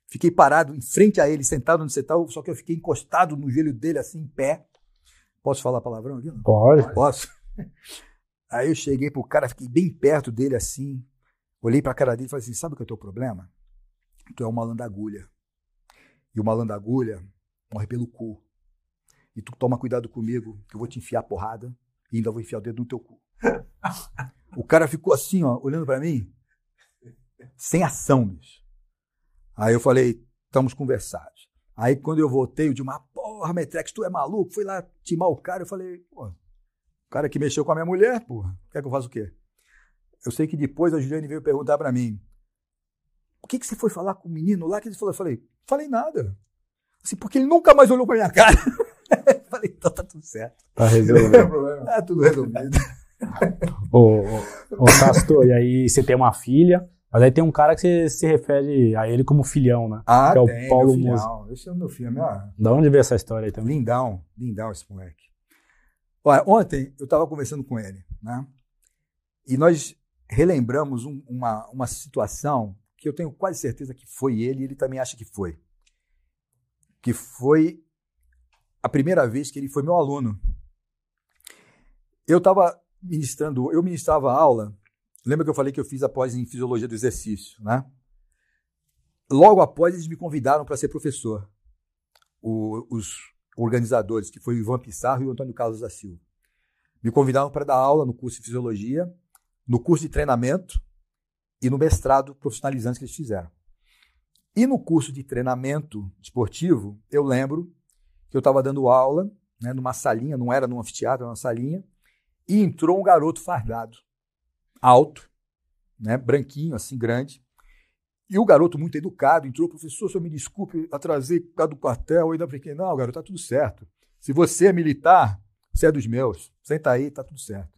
Fiquei parado em frente a ele, sentado onde você está, só que eu fiquei encostado no joelho dele, assim, em pé. Posso falar palavrão aqui? Não? Pode. Posso. Aí eu cheguei pro cara, fiquei bem perto dele, assim. Olhei pra cara dele e falei assim: sabe o que é o teu problema? Tu é uma landagulha. E uma landagulha morre pelo cu. E tu toma cuidado comigo, que eu vou te enfiar a porrada e ainda vou enfiar o dedo no teu cu. o cara ficou assim, ó, olhando para mim. sem ação, bicho. Aí eu falei, estamos conversados. Aí quando eu voltei, o Dilmar, porra, Metrex, tu é maluco? Fui lá timar o cara. Eu falei, pô, o cara que mexeu com a minha mulher, porra, quer que eu faça o quê? Eu sei que depois a Juliane veio perguntar para mim, o que, que você foi falar com o menino lá? Que ele falou, eu falei, falei nada. Assim, porque ele nunca mais olhou pra minha cara. falei, então tá tudo certo. Tá resolvido. Tá tudo resolvido. Ô, ô, ô Tasto, e aí você tem uma filha, mas aí tem um cara que você se refere a ele como filhão, né? Ah, Que é o tem, Paulo meu Musa. filhão. Esse é o meu filho, minha... Da onde veio essa história aí também? Lindão, lindão esse moleque. Olha, ontem eu estava conversando com ele, né? E nós relembramos um- uma, uma situação que eu tenho quase certeza que foi ele, e ele também acha que foi. Que foi a primeira vez que ele foi meu aluno. Eu estava ministrando, eu ministrava aula. Lembra que eu falei que eu fiz após em fisiologia do exercício, né? Logo após eles me convidaram para ser professor. O- os organizadores, que foi o Ivan Pissarro e o Antônio Carlos da Silva. Me convidaram para dar aula no curso de fisiologia, no curso de treinamento e no mestrado profissionalizante que eles fizeram. E no curso de treinamento esportivo, eu lembro que eu estava dando aula né, numa salinha, não era num anfiteatro, era numa salinha, e entrou um garoto fardado, alto, né, branquinho, assim, grande, e o garoto, muito educado, entrou, professor, senhor me desculpe atrasei por causa do quartel. Eu ainda fiquei, não, garoto, tá tudo certo. Se você é militar, você é dos meus. Senta aí, tá tudo certo.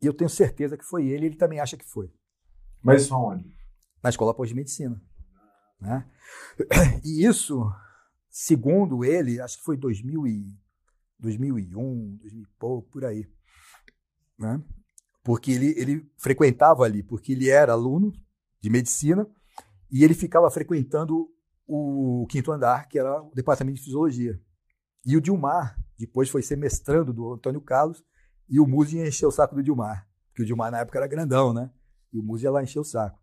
E eu tenho certeza que foi ele, ele também acha que foi. Mas isso aonde? Na escola pós-medicina. Né? E isso, segundo ele, acho que foi 2000 e, 2001, 2000 e pouco, por aí. Né? Porque ele, ele frequentava ali, porque ele era aluno de medicina e ele ficava frequentando o quinto andar, que era o departamento de fisiologia. E o Dilmar, depois foi ser mestrando do Antônio Carlos, e o Muzi ia encher o saco do Dilmar, porque o Dilmar na época era grandão, né? E o Muzi ia lá encher o saco.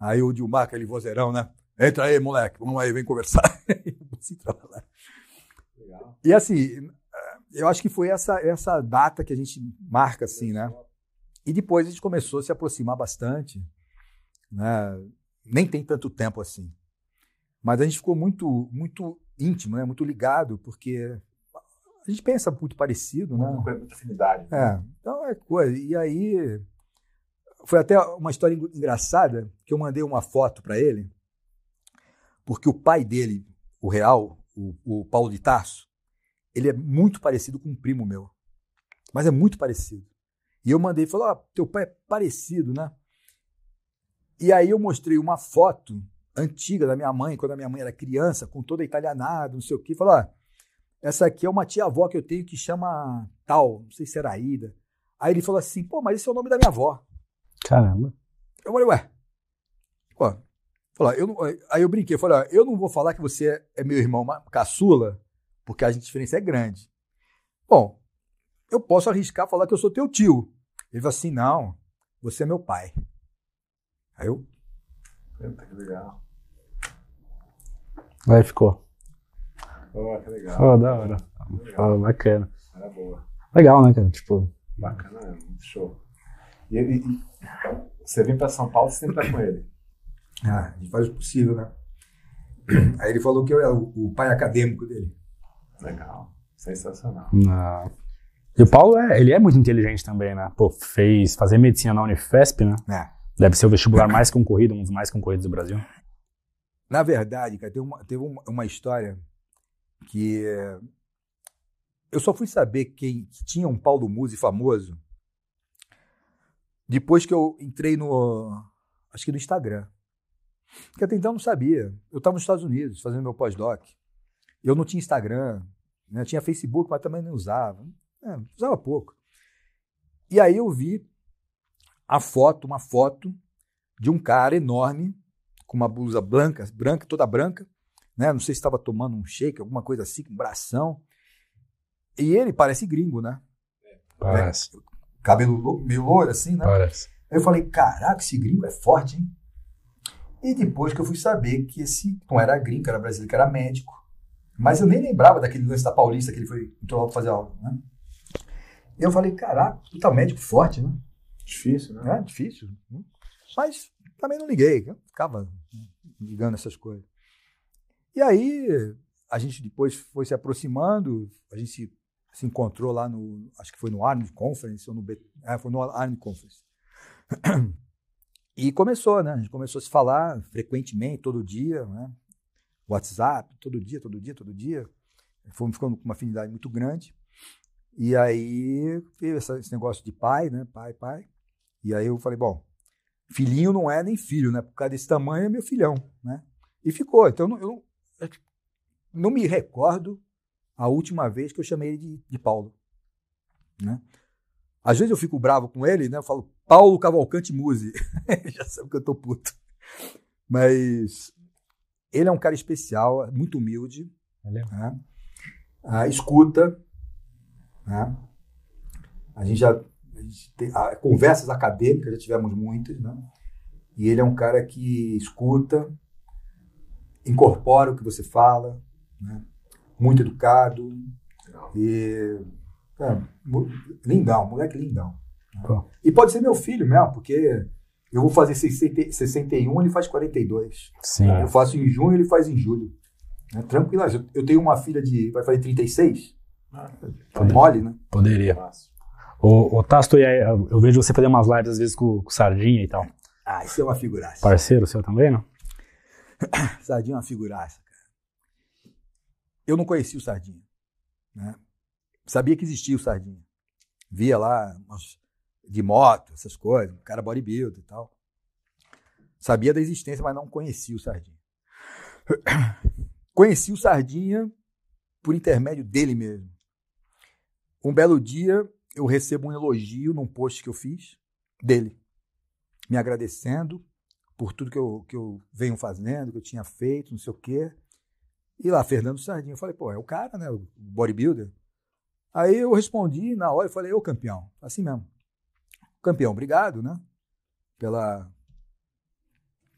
Aí o Dilmar, aquele vozeirão, né? Entra aí, moleque, vamos aí, vem conversar. E assim, eu acho que foi essa, essa data que a gente marca, assim, né? E depois a gente começou a se aproximar bastante, né? Nem tem tanto tempo assim. Mas a gente ficou muito, muito íntimo, né? Muito ligado, porque a gente pensa muito parecido, né? Muita, muita afinidade. né? É, então é coisa. E aí foi até uma história engra- engraçada que eu mandei uma foto para ele, porque o pai dele, o real, o, o Paulo de Tarso, ele é muito parecido com um primo meu. Mas é muito parecido. E eu mandei, falou: "Ah, teu pai é parecido, né?" E aí eu mostrei uma foto antiga da minha mãe, quando a minha mãe era criança, com toda italianada, não sei o quê. Falou: "Ó, essa aqui é uma tia-avó que eu tenho que chama tal, não sei se era Aida. Aí ele falou assim, pô, mas esse é o nome da minha avó. Caramba. Eu falei, ué. Pô, falou, eu não- aí eu brinquei, falei, ó, eu não vou falar que você é- meu irmão caçula, porque a diferença é grande. Bom, eu posso arriscar falar que eu sou teu tio. Ele falou assim, não, você é meu pai. Aí eu, Puta, que legal. Aí ficou. Oh, que legal. Pô, da hora. Legal. Pô, bacana. Era boa. Legal, né, cara? Tipo, Bacana, né? muito show. E, e- e você vem pra São Paulo, você sempre tá com ele. ah, a gente faz o possível, né? Aí ele falou que eu era o, o pai acadêmico dele. Legal. Sensacional. na... E o Paulo, é, ele é muito inteligente também, né? Pô, fez fazer medicina na Unifesp, né? É. Deve ser o vestibular mais concorrido, um dos mais concorridos do Brasil. Na verdade, cara, teve uma, teve uma, uma história que eh, eu só fui saber quem que tinha um Paulo Musi famoso depois que eu entrei no, acho que no Instagram. Porque até então eu não sabia. Eu estava nos Estados Unidos fazendo meu pós-doc. Eu não tinha Instagram, né? tinha Facebook, mas também não usava. É, usava pouco. E aí eu vi a foto, uma foto de um cara enorme com uma blusa branca, branca, toda branca, né? Não sei se estava tomando um shake, alguma coisa assim, com um bração. E ele parece gringo, né? Parece. Cabelo lou- meio loiro, assim, né? Parece. Aí eu falei, caraca, esse gringo é forte, hein? E depois que eu fui saber que esse não era gringo, era brasileiro, que era médico. Mas eu nem lembrava daquele lance da Paulista que ele foi entrou lá pra fazer aula, né? Eu falei, caraca, tu tá médico forte, né? Difícil, né? É difícil. né? Mas também não liguei, eu ficava ligando essas coisas. E aí a gente depois foi se aproximando, a gente se, se encontrou lá no, acho que foi no Arnold Conference, ou no, é, foi no Arnold Conference. E começou, né? A gente começou a se falar frequentemente, todo dia, né? WhatsApp, todo dia, todo dia, todo dia. Fomos ficando com uma afinidade muito grande. E aí veio esse negócio de pai, né? Pai, pai. E aí eu falei, bom, filhinho não é nem filho, né? Por causa desse tamanho é meu filhão, né? E ficou. Então eu não, eu não me recordo a última vez que eu chamei ele de, de Paulo, né? Às vezes eu fico bravo com ele, né? Eu falo Paulo Cavalcante Muse. Já sabe que eu tô puto. Mas ele é um cara especial, muito humilde. Né? Ah, escuta. Né? A gente já a gente tem, ah, conversas acadêmicas, já tivemos muitas, né? E ele é um cara que escuta, incorpora o que você fala, né? muito educado. E é, lindão, moleque lindão. Né? E pode ser meu filho mesmo, porque eu vou fazer 60, 61, ele faz 42. Sim. Eu faço em junho, ele faz em julho. É, tranquilo. Eu tenho uma filha de. vai fazer 36. Tá mole, né? Poderia. O, o Tasto, eu vejo você fazer umas lives às vezes com, com Sardinha e tal. Ah, isso é uma figuraça. Parceiro seu também, não? Sardinha é uma figuraça, cara. Eu não conhecia o Sardinha. Né? Sabia que existia o Sardinha. Via lá de moto, essas coisas, um cara bodybuilder e tal. Sabia da existência, mas não conhecia o Sardinha. Conheci o Sardinha por intermédio dele mesmo. Um belo dia, eu recebo um elogio num post que eu fiz dele, me agradecendo por tudo que eu, que eu venho fazendo, que eu tinha feito, não sei o quê. E lá, Fernando Sardinha, eu falei, pô, é o cara, né? O bodybuilder. Aí eu respondi na hora, eu falei, ô campeão, assim mesmo. Campeão, obrigado, né? Pela,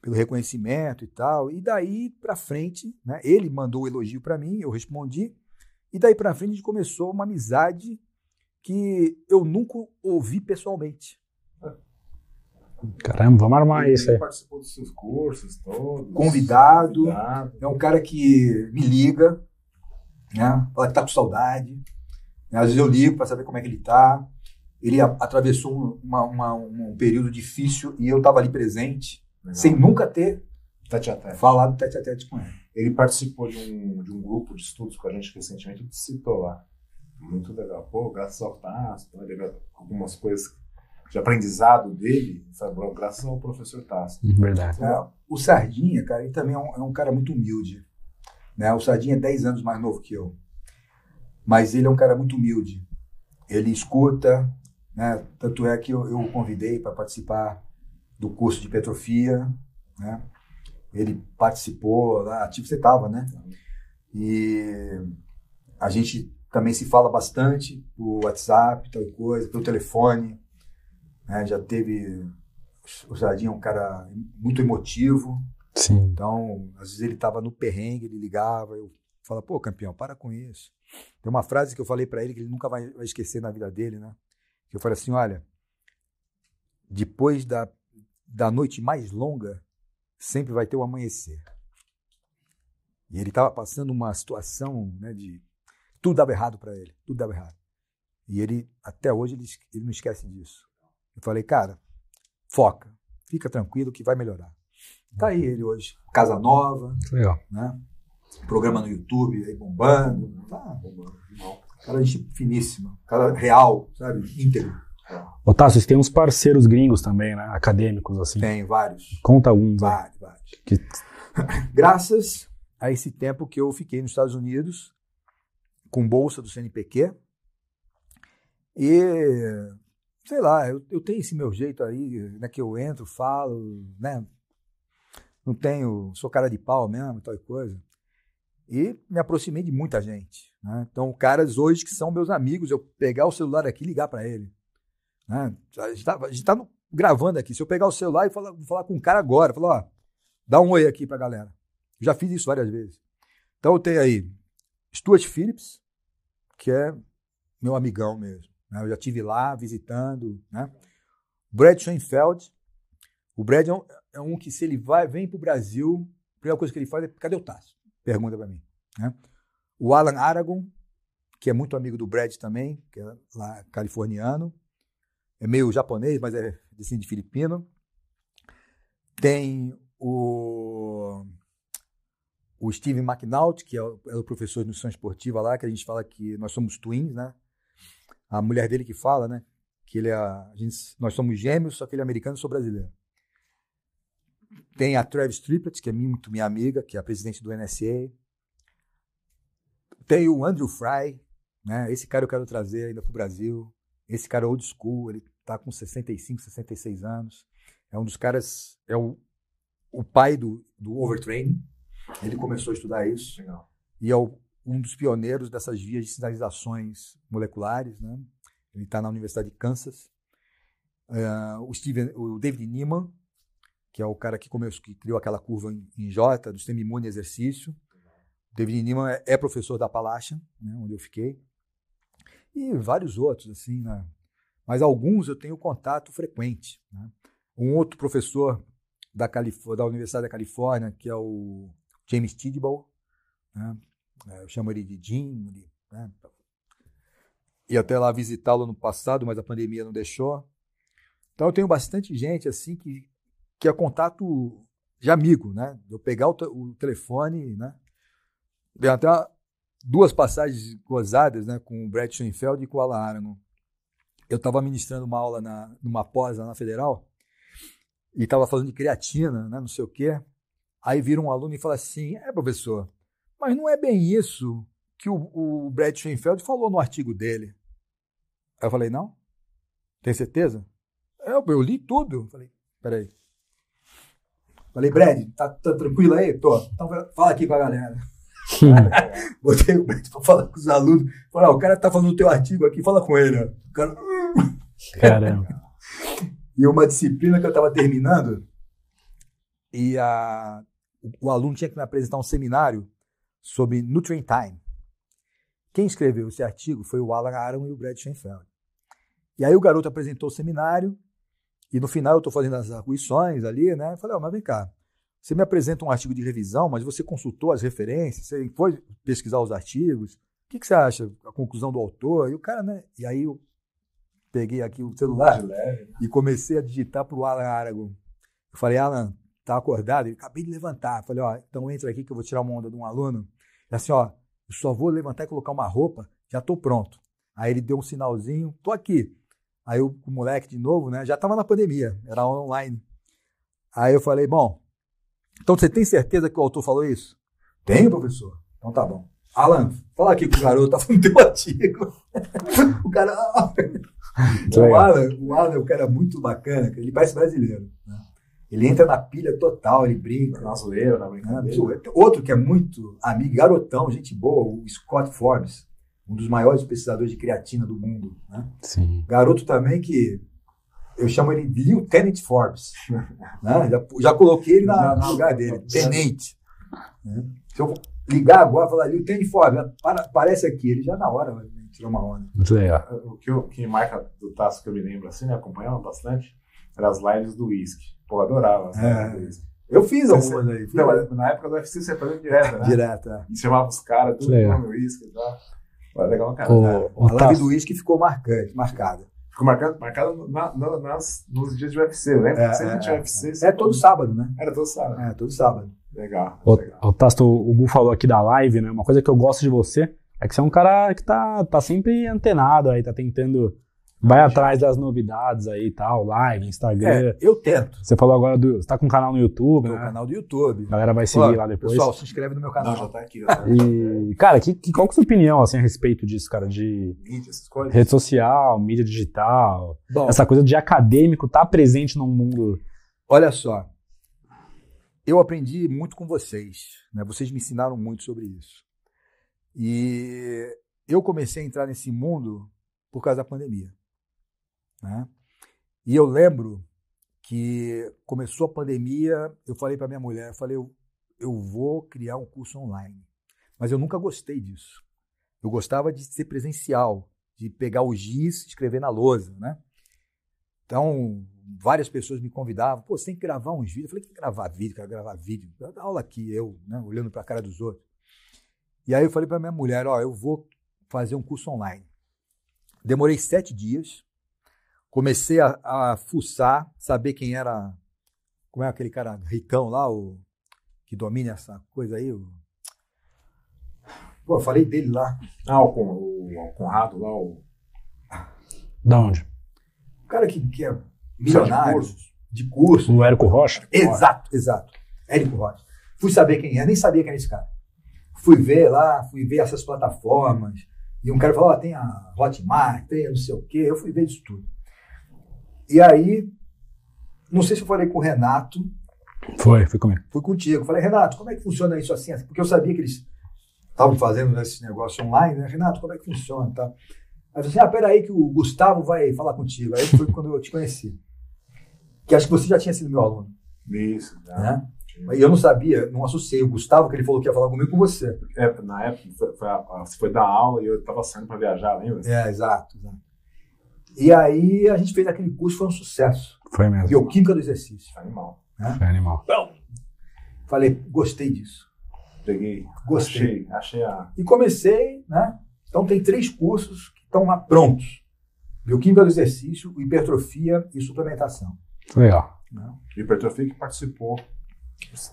pelo reconhecimento e tal. E daí para frente, né? Ele mandou o elogio para mim, eu respondi. E daí para frente a gente começou uma amizade que eu nunca ouvi pessoalmente. Caramba, vamos armar ele isso aí. participou dos seus cursos todos. Convidado. Convidado. É um cara que me liga, né? Fala que tá com saudade. Às vezes eu ligo para saber como é que ele está. Ele atravessou uma, uma, um período difícil e eu estava ali presente, Legal. sem nunca ter tete tete. falado tete a tete com ele. Ele participou de um, de um grupo de estudos com a gente recentemente, ele citou lá. Muito legal. Pô, graças ao Tasso, algumas coisas de aprendizado dele, sabe? graças ao professor Tasso. Verdade. É, o Sardinha, cara, ele também é um, é um cara muito humilde. Né? O Sardinha é 10 anos mais novo que eu. Mas ele é um cara muito humilde. Ele escuta, né? Tanto é que eu, eu o convidei para participar do curso de petrofia, né? Ele participou lá, ativo você estava, né? E a gente também se fala bastante por WhatsApp, tal coisa, pelo telefone. Né? Já teve. O Jardim é um cara muito emotivo. Sim. Então, às vezes ele estava no perrengue, ele ligava, eu falava, pô, campeão, para com isso. Tem uma frase que eu falei para ele que ele nunca vai, vai, esquecer na vida dele, né? Que eu falei assim: olha, depois da, da noite mais longa, sempre vai ter o amanhecer. E ele estava passando uma situação né, de. Tudo dava errado para ele, tudo dava errado. E ele, até hoje, ele, ele não esquece disso. Eu falei, cara, foca, fica tranquilo que vai melhorar. Tá aí ele hoje, casa nova, Legal. né? programa no YouTube aí bombando. Tá bombando. Cara, gente finíssima. Cara real, sabe? Íntegro. Ô, Tasso, você tem uns parceiros gringos também, né? Acadêmicos, assim. Tem, vários. Conta alguns. Vários, vários. Que... Graças a esse tempo que eu fiquei nos Estados Unidos, com bolsa do CNPq, e, sei lá, eu, eu tenho esse meu jeito aí, né, que eu entro, falo, né, não tenho, sou cara de pau mesmo, tal coisa. E me aproximei de muita gente. Né? Então, caras hoje que são meus amigos, eu pegar o celular aqui e ligar para ele. Né? A gente está tá gravando aqui. Se eu pegar o celular e falar, falar com um cara agora, falar, ó, dá um oi aqui para a galera. Já fiz isso várias vezes. Então, eu tenho aí Stuart Phillips, que é meu amigão mesmo. Né? Eu já tive lá visitando. Né? Brad Schoenfeld. O Brad é um, é um que se ele vai, vem para o Brasil, a primeira coisa que ele faz é cadê o Tasso? Pergunta para mim. Né? O Alan Aragon, que é muito amigo do Brad também, que é lá californiano, é meio japonês, mas é assim, de filipino. Tem o, o Steven McNaught, que é o, é o professor de nutrição esportiva lá, que a gente fala que nós somos twins, né? A mulher dele que fala, né? Que ele é, a gente, nós somos gêmeos, só que ele é americano e sou brasileiro. Tem a Travis Triplett, que é muito minha amiga, que é a presidente do NSA. Tem o Andrew Fry, né? Esse cara eu quero trazer ainda para o Brasil. Esse cara é old school, ele está com 65, 66 anos. É um dos caras, é o, o pai do, do overtraining. Ele começou a estudar isso. Legal. E é o, um dos pioneiros dessas vias de sinalizações moleculares. Né? Ele está na Universidade de Kansas. Uh, o, Steven, o David Nieman, que é o cara que, começou, que criou aquela curva em, em J, do sistema imune e exercício. David Nieman é, é professor da Appalachian, né, onde eu fiquei. E vários outros, assim, né? Mas alguns eu tenho contato frequente. Né? Um outro professor da, da Universidade da Califórnia, que é o James Tidball, né? É, eu chamo ele de Jim, ele, né? ia até lá visitá-lo no passado, mas a pandemia não deixou. Então eu tenho bastante gente assim que, que é contato de amigo, né? Eu pegar o, o telefone, né? Tem até duas passagens gozadas, né? Com o Brett Schoenfeld e com o Alan Aragon. Eu estava ministrando uma aula na, numa pós na Federal e estava falando de creatina, né? Não sei o quê. Aí vira um aluno e fala assim: É, professor, mas não é bem isso que o, o Brad Schoenfeld falou no artigo dele. Aí eu falei: Não? Tem certeza? Eu, eu li tudo. Falei: Peraí. Falei, Brad, tá, tá tranquilo aí? Tô. Então fala aqui com a galera. Botei o Brad pra falar com os alunos. Falei, ah, o cara tá falando o teu artigo aqui, fala com ele. O cara. Caramba. e uma disciplina que eu tava terminando, e a, o, o aluno tinha que me apresentar um seminário sobre Nutrient Time. Quem escreveu esse artigo foi o Alan Aron e o Brad Schoenfeld. E aí o garoto apresentou o seminário, e no final eu estou fazendo as arguições ali, né? Eu falei, oh, mas vem cá, você me apresenta um artigo de revisão, mas você consultou as referências, você foi pesquisar os artigos, o que, que você acha? A conclusão do autor? E o cara, né? E aí eu peguei aqui o celular e comecei a digitar para o Alan Aragon. Eu falei, Alan, tá acordado? Ele acabei de levantar. Eu falei, ó, então entra aqui que eu vou tirar uma onda de um aluno. E assim, ó, eu só vou levantar e colocar uma roupa, já tô pronto. Aí ele deu um sinalzinho, tô aqui. Aí o, o moleque de novo, né, já tava na pandemia, era online. Aí eu falei, bom, então você tem certeza que o autor falou isso? Tenho, professor. Então tá bom. Alan, fala aqui com o garoto, tá falando teu artigo. o cara. o Alan, o Alan é um cara muito bacana, ele parece brasileiro. Né? Ele entra na pilha total, ele brinca. Na zoeira, na brincadeira. Outro que é muito amigo, garotão, gente boa, o Scott Forbes, um dos maiores pesquisadores de creatina do mundo. Né? Sim. Garoto também que eu chamo ele de Lieutenant Forbes. né? já, já, coloquei ele na, no lugar dele, tenente. Né? Se eu ligar agora e falar Lieutenant Forbes, para, aparece aqui, ele já na hora vai tirar uma onda. Muito legal. O que, eu, que marca do Tasso que eu me lembro assim, né, acompanhava bastante, eram as lives do whisky. Pô, adorava as é. do whisky. Eu fiz algumas aí. Não, na época do UFC você fazia direto, né? Direto, é. E chamava os caras, tudo no uísque e tal. Foi legal, cara. O, a live do uísque ficou marcante, marcada. Ficou marcado, marcado na, na, nas, nos dias de UFC, lembra? É, sempre é, tinha UFC. É todo sábado, né? Era todo sábado. É, todo sábado. Legal. O, legal. o Tasto, o Gu falou aqui da live, né? Uma coisa que eu gosto de você é que você é um cara que tá, tá sempre antenado aí, tá tentando Vai atrás das novidades aí e tal, live, Instagram. É, eu tento. Você falou agora do. Você tá com um canal no YouTube, Tô né? canal do YouTube. A galera vai seguir lá depois. Pessoal, se inscreve no meu canal. Não, já tá aqui. E, cara, que, que, qual que é a sua opinião assim, a respeito disso, cara? De mídia, essas coisas. rede social, mídia digital. Bom, essa coisa de acadêmico tá presente num mundo. Olha só. Eu aprendi muito com vocês. Né? Vocês me ensinaram muito sobre isso. E eu comecei a entrar nesse mundo por causa da pandemia. Né? E eu lembro que começou a pandemia, eu falei para minha mulher, eu falei, eu, eu vou criar um curso online. Mas eu nunca gostei disso. Eu gostava de ser presencial, de pegar o giz e escrever na lousa, né? Então, várias pessoas me convidavam, pô, você tem que gravar uns vídeos. Eu falei, que gravar vídeo, quero gravar vídeo. Eu dar aula aqui, eu, né, olhando para a cara dos outros. E aí eu falei para minha mulher, ó, eu vou fazer um curso online. Demorei sete dias, comecei a, a fuçar, saber quem era, como é aquele cara ricão lá, o que domina essa coisa aí. O... Pô, eu falei dele lá. Ah, o, o, o Conrado lá, o. Da onde? O cara que, que é milionário, de curso. O Érico Rocha? Exato, exato. Érico Rocha. Fui saber quem é, nem sabia quem era esse cara. Fui ver lá, fui ver essas plataformas. E um cara falou: ó, tem a Hotmart, tem a não sei o quê. Eu fui ver isso tudo. E aí, não sei se eu falei com o Renato, Foi, foi comigo. fui contigo. Falei, Renato, como é que funciona isso assim? Porque eu sabia que eles estavam fazendo esse negócio online, né? Renato, como é que funciona? Tá? Aí eu falei assim, ah, peraí que o Gustavo vai falar contigo. Aí foi quando eu te conheci. Que acho que você já tinha sido meu aluno, Isso, já. né? E eu não sabia, não associei o Gustavo, que ele falou que ia falar comigo, com você. É, na época, foi, foi você foi dar aula e eu tava saindo pra viajar, lembra? É, exato, exato. E aí a gente fez aquele curso, foi um sucesso. Foi mesmo. Bioquímica do exercício. Animal. Foi animal. Falei, gostei disso. Peguei. Gostei. Achei, achei a. E comecei, né? Então tem três cursos que estão lá prontos. Bioquímica do exercício, hipertrofia e suplementação. Legal. né? Hipertrofia que participou.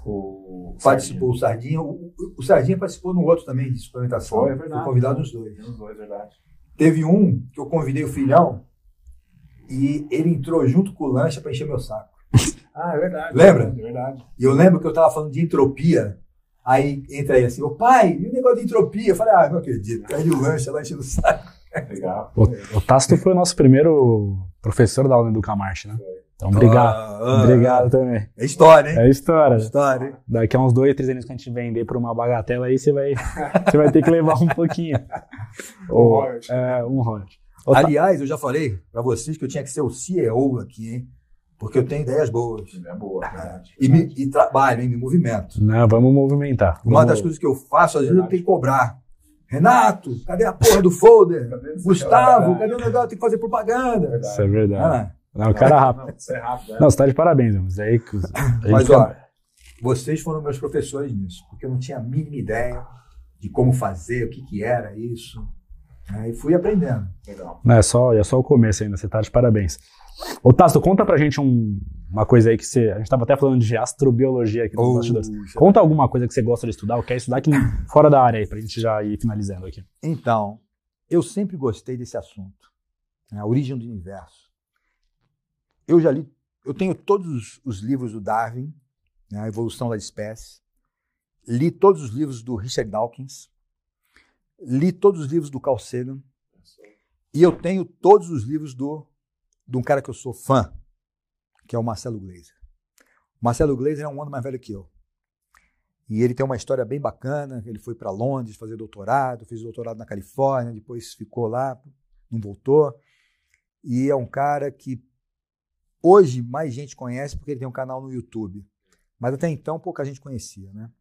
O. Participou o Sardinha, o, o- Sardinha participou no outro também de suplementação. Foi, é verdade. Fui convidado nos dois. Sardinha. Os dois, verdade. Teve um que eu convidei o filhão e ele entrou junto com o lancha para encher meu saco. Ah, é verdade. Lembra? É verdade. E eu lembro que eu estava falando de entropia. Aí entra aí assim, ô pai, e o negócio de entropia? Eu falei, ah, não acredito. Perde o lanche lá enchendo o saco. Legal. O, o Tácito foi o nosso primeiro professor da aula do Camarte, né? Então, obrigado. Ah, ah, obrigado também. É história, hein? É história. É história, hein? Daqui a uns dois, três anos que a gente vender por uma bagatela aí, você vai, você vai ter que levar um pouquinho. Um royalty. É, um royalty. Aliás, eu já falei para vocês que eu tinha que ser o CEO aqui, hein? Porque eu tenho ideias boas. É boa, verdade. E, me, e trabalho, hein? Me movimento. Não, vamos movimentar. Uma Vamos- das coisas que eu faço, às vezes, eu tenho que cobrar. Renato, cadê a porra do folder? Cadê Gustavo, cadê o negócio? Tem que fazer propaganda. Verdade. Isso é verdade. Ah, Não, o cara é rápido. Não, isso é rápido, né? Não, você tá de parabéns, mas aí mas, fica- ó, vocês foram meus professores nisso, porque eu não tinha a mínima ideia de como fazer, o que, que era isso. E fui aprendendo. Legal. Não, é só, é só o começo ainda, você tá de parabéns. Ô, Tácito, conta pra gente um- uma coisa aí que você. A gente tava até falando de astrobiologia aqui nos bastidores. Conta alguma coisa que você gosta de estudar ou quer estudar aqui fora da área aí, pra gente já ir finalizando aqui. Então, eu sempre gostei desse assunto, né, a origem do universo. Eu já li, eu tenho todos os, os livros do Darwin, né, a evolução da espécie, li todos os livros do Richard Dawkins, li todos os livros do Carl Sagan, e eu tenho todos os livros do de um cara que eu sou fã, que é o Marcelo Gleiser. O Marcelo Gleiser é um ano mais velho que eu. E ele tem uma história bem bacana. Ele foi para Londres fazer doutorado, fez doutorado na Califórnia, depois ficou lá, não voltou. E é um cara que hoje mais gente conhece porque ele tem um canal no YouTube. Mas até então pouca gente conhecia, né?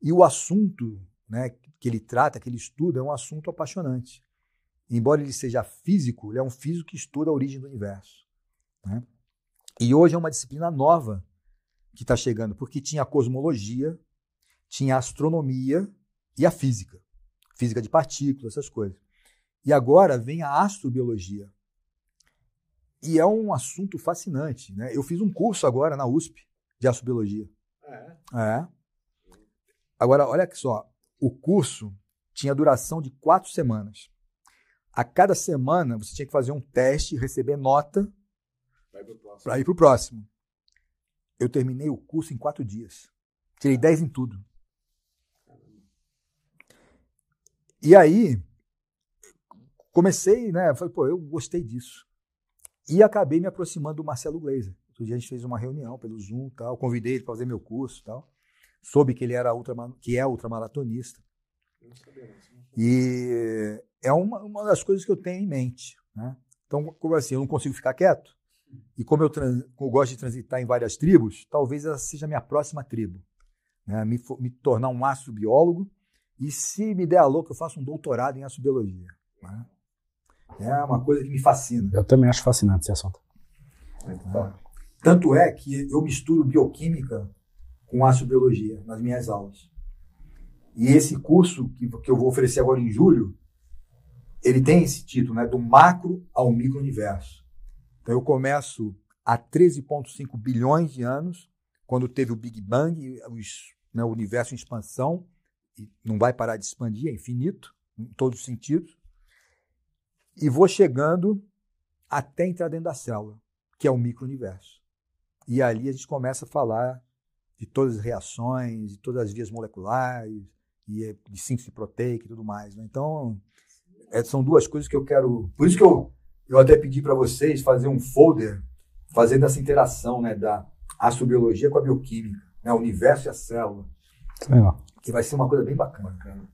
E o assunto, né, que ele trata, que ele estuda, é um assunto apaixonante. Embora ele seja físico, ele é um físico que estuda a origem do universo. né? E hoje é uma disciplina nova que está chegando, porque tinha a cosmologia, tinha a astronomia e a física. Física de partículas, essas coisas. E agora vem a astrobiologia. E é um assunto fascinante. Né? Eu fiz um curso agora na USP de astrobiologia. É. É. Agora, olha só. O curso tinha duração de quatro semanas. A cada semana você tinha que fazer um teste e receber nota para ir para o próximo. Eu terminei o curso em quatro dias. Tirei 10 em tudo. E aí, comecei, né? Falei, pô, eu gostei disso. E acabei me aproximando do Marcelo Gleiser. Outro dia a gente fez uma reunião pelo Zoom e tal. Convidei ele para fazer meu curso e tal. Soube que ele era ultra, que é ultramaratonista. E é uma, uma das coisas que eu tenho em mente. Né? Então, como assim, eu não consigo ficar quieto? E como eu, eu gosto de transitar em várias tribos, talvez essa seja a minha próxima tribo. Né? Me, me tornar um astrobiólogo e, se me der a louca, eu faço um doutorado em astrobiologia. né? É uma coisa que me fascina. Eu também acho fascinante esse assunto. Tanto é que eu misturo bioquímica com astrobiologia nas minhas aulas. E esse curso que, que eu vou oferecer agora em julho, ele tem esse título, né, do macro ao micro-universo. Então eu começo há 13,5 bilhões de anos, quando teve o Big Bang, os, né, o universo em expansão, e não vai parar de expandir, é infinito, em todos os sentidos, e vou chegando até entrar dentro da célula, que é o micro-universo. E ali a gente começa a falar de todas as reações, de todas as vias moleculares, e de síntese proteica e tudo mais. Né? Então, é, são duas coisas que eu quero. Por isso que eu, eu até pedi para vocês fazer um folder fazendo essa interação né, da astrobiologia com a bioquímica, né, o universo e a célula. Legal. Que vai ser uma coisa bem bacana. Bacana.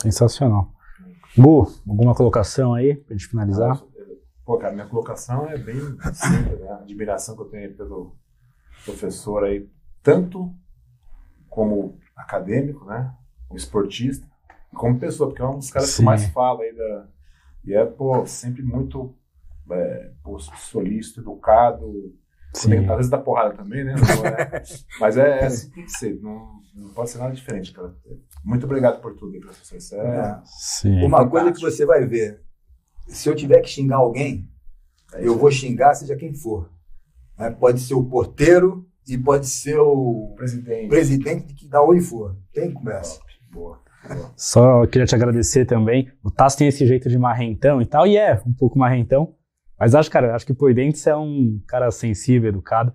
Sensacional. Bu, alguma colocação aí pra gente finalizar? Pô, cara, minha colocação é bem simples, né? A admiração que eu tenho pelo professor aí, tanto como acadêmico, né? Como esportista, como pessoa, porque é um dos caras que Sim. eu mais falo aí da. E é, pô, sempre muito é, pô, solícito, educado. Sim. Às vezes dá porrada também, né? Não é- Mas é, é assim que tem que ser. Não, não pode ser nada diferente, cara. Muito obrigado por tudo aí, professor. Isso é, É. Sim. Uma fantástico. coisa que você vai ver: se eu tiver que xingar alguém, é eu vou xingar seja quem for. né? Pode ser o porteiro e pode ser o presidente. presidente que da onde for. Tem conversa. Boa. boa. Só queria te agradecer também. O Tasso tem esse jeito de marrentão e tal, e é um pouco marrentão. Mas acho, cara, acho que por dentro você é um cara sensível, educado,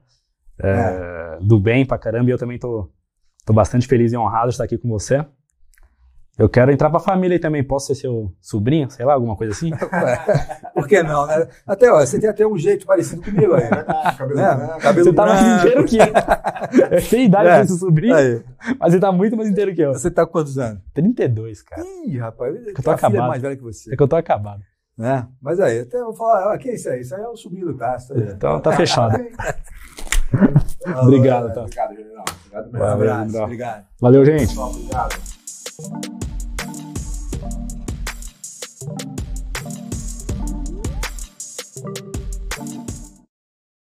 é, do bem pra caramba. E eu também tô, tô bastante feliz e honrado de estar aqui com você. Eu quero entrar pra família aí também. Posso ser seu sobrinho? Sei lá, alguma coisa assim? Por que não, né? Até, ó, você tem até um jeito parecido comigo aí. né? Cabelo É, branco. cabelo Você tá mais inteiro que eu. Eu tenho idade É. pra ser seu sobrinho, Aí. mas você tá muito mais inteiro que eu. Você tá com quantos anos? 32, cara. Ih, rapaz, eu tô é acabado. mais velha que você. É que eu tô acabado. Né? Mas aí, até eu vou falar, ah, que é isso aí? Isso aí é o sobrinho do Tasso. Tá aí. Então tá fechado. Obrigado, né? tá? Obrigado, general. Obrigado Um mesmo. Valeu, abraço, obrigado. Valeu, gente. Pessoal, obrigado. Thank you.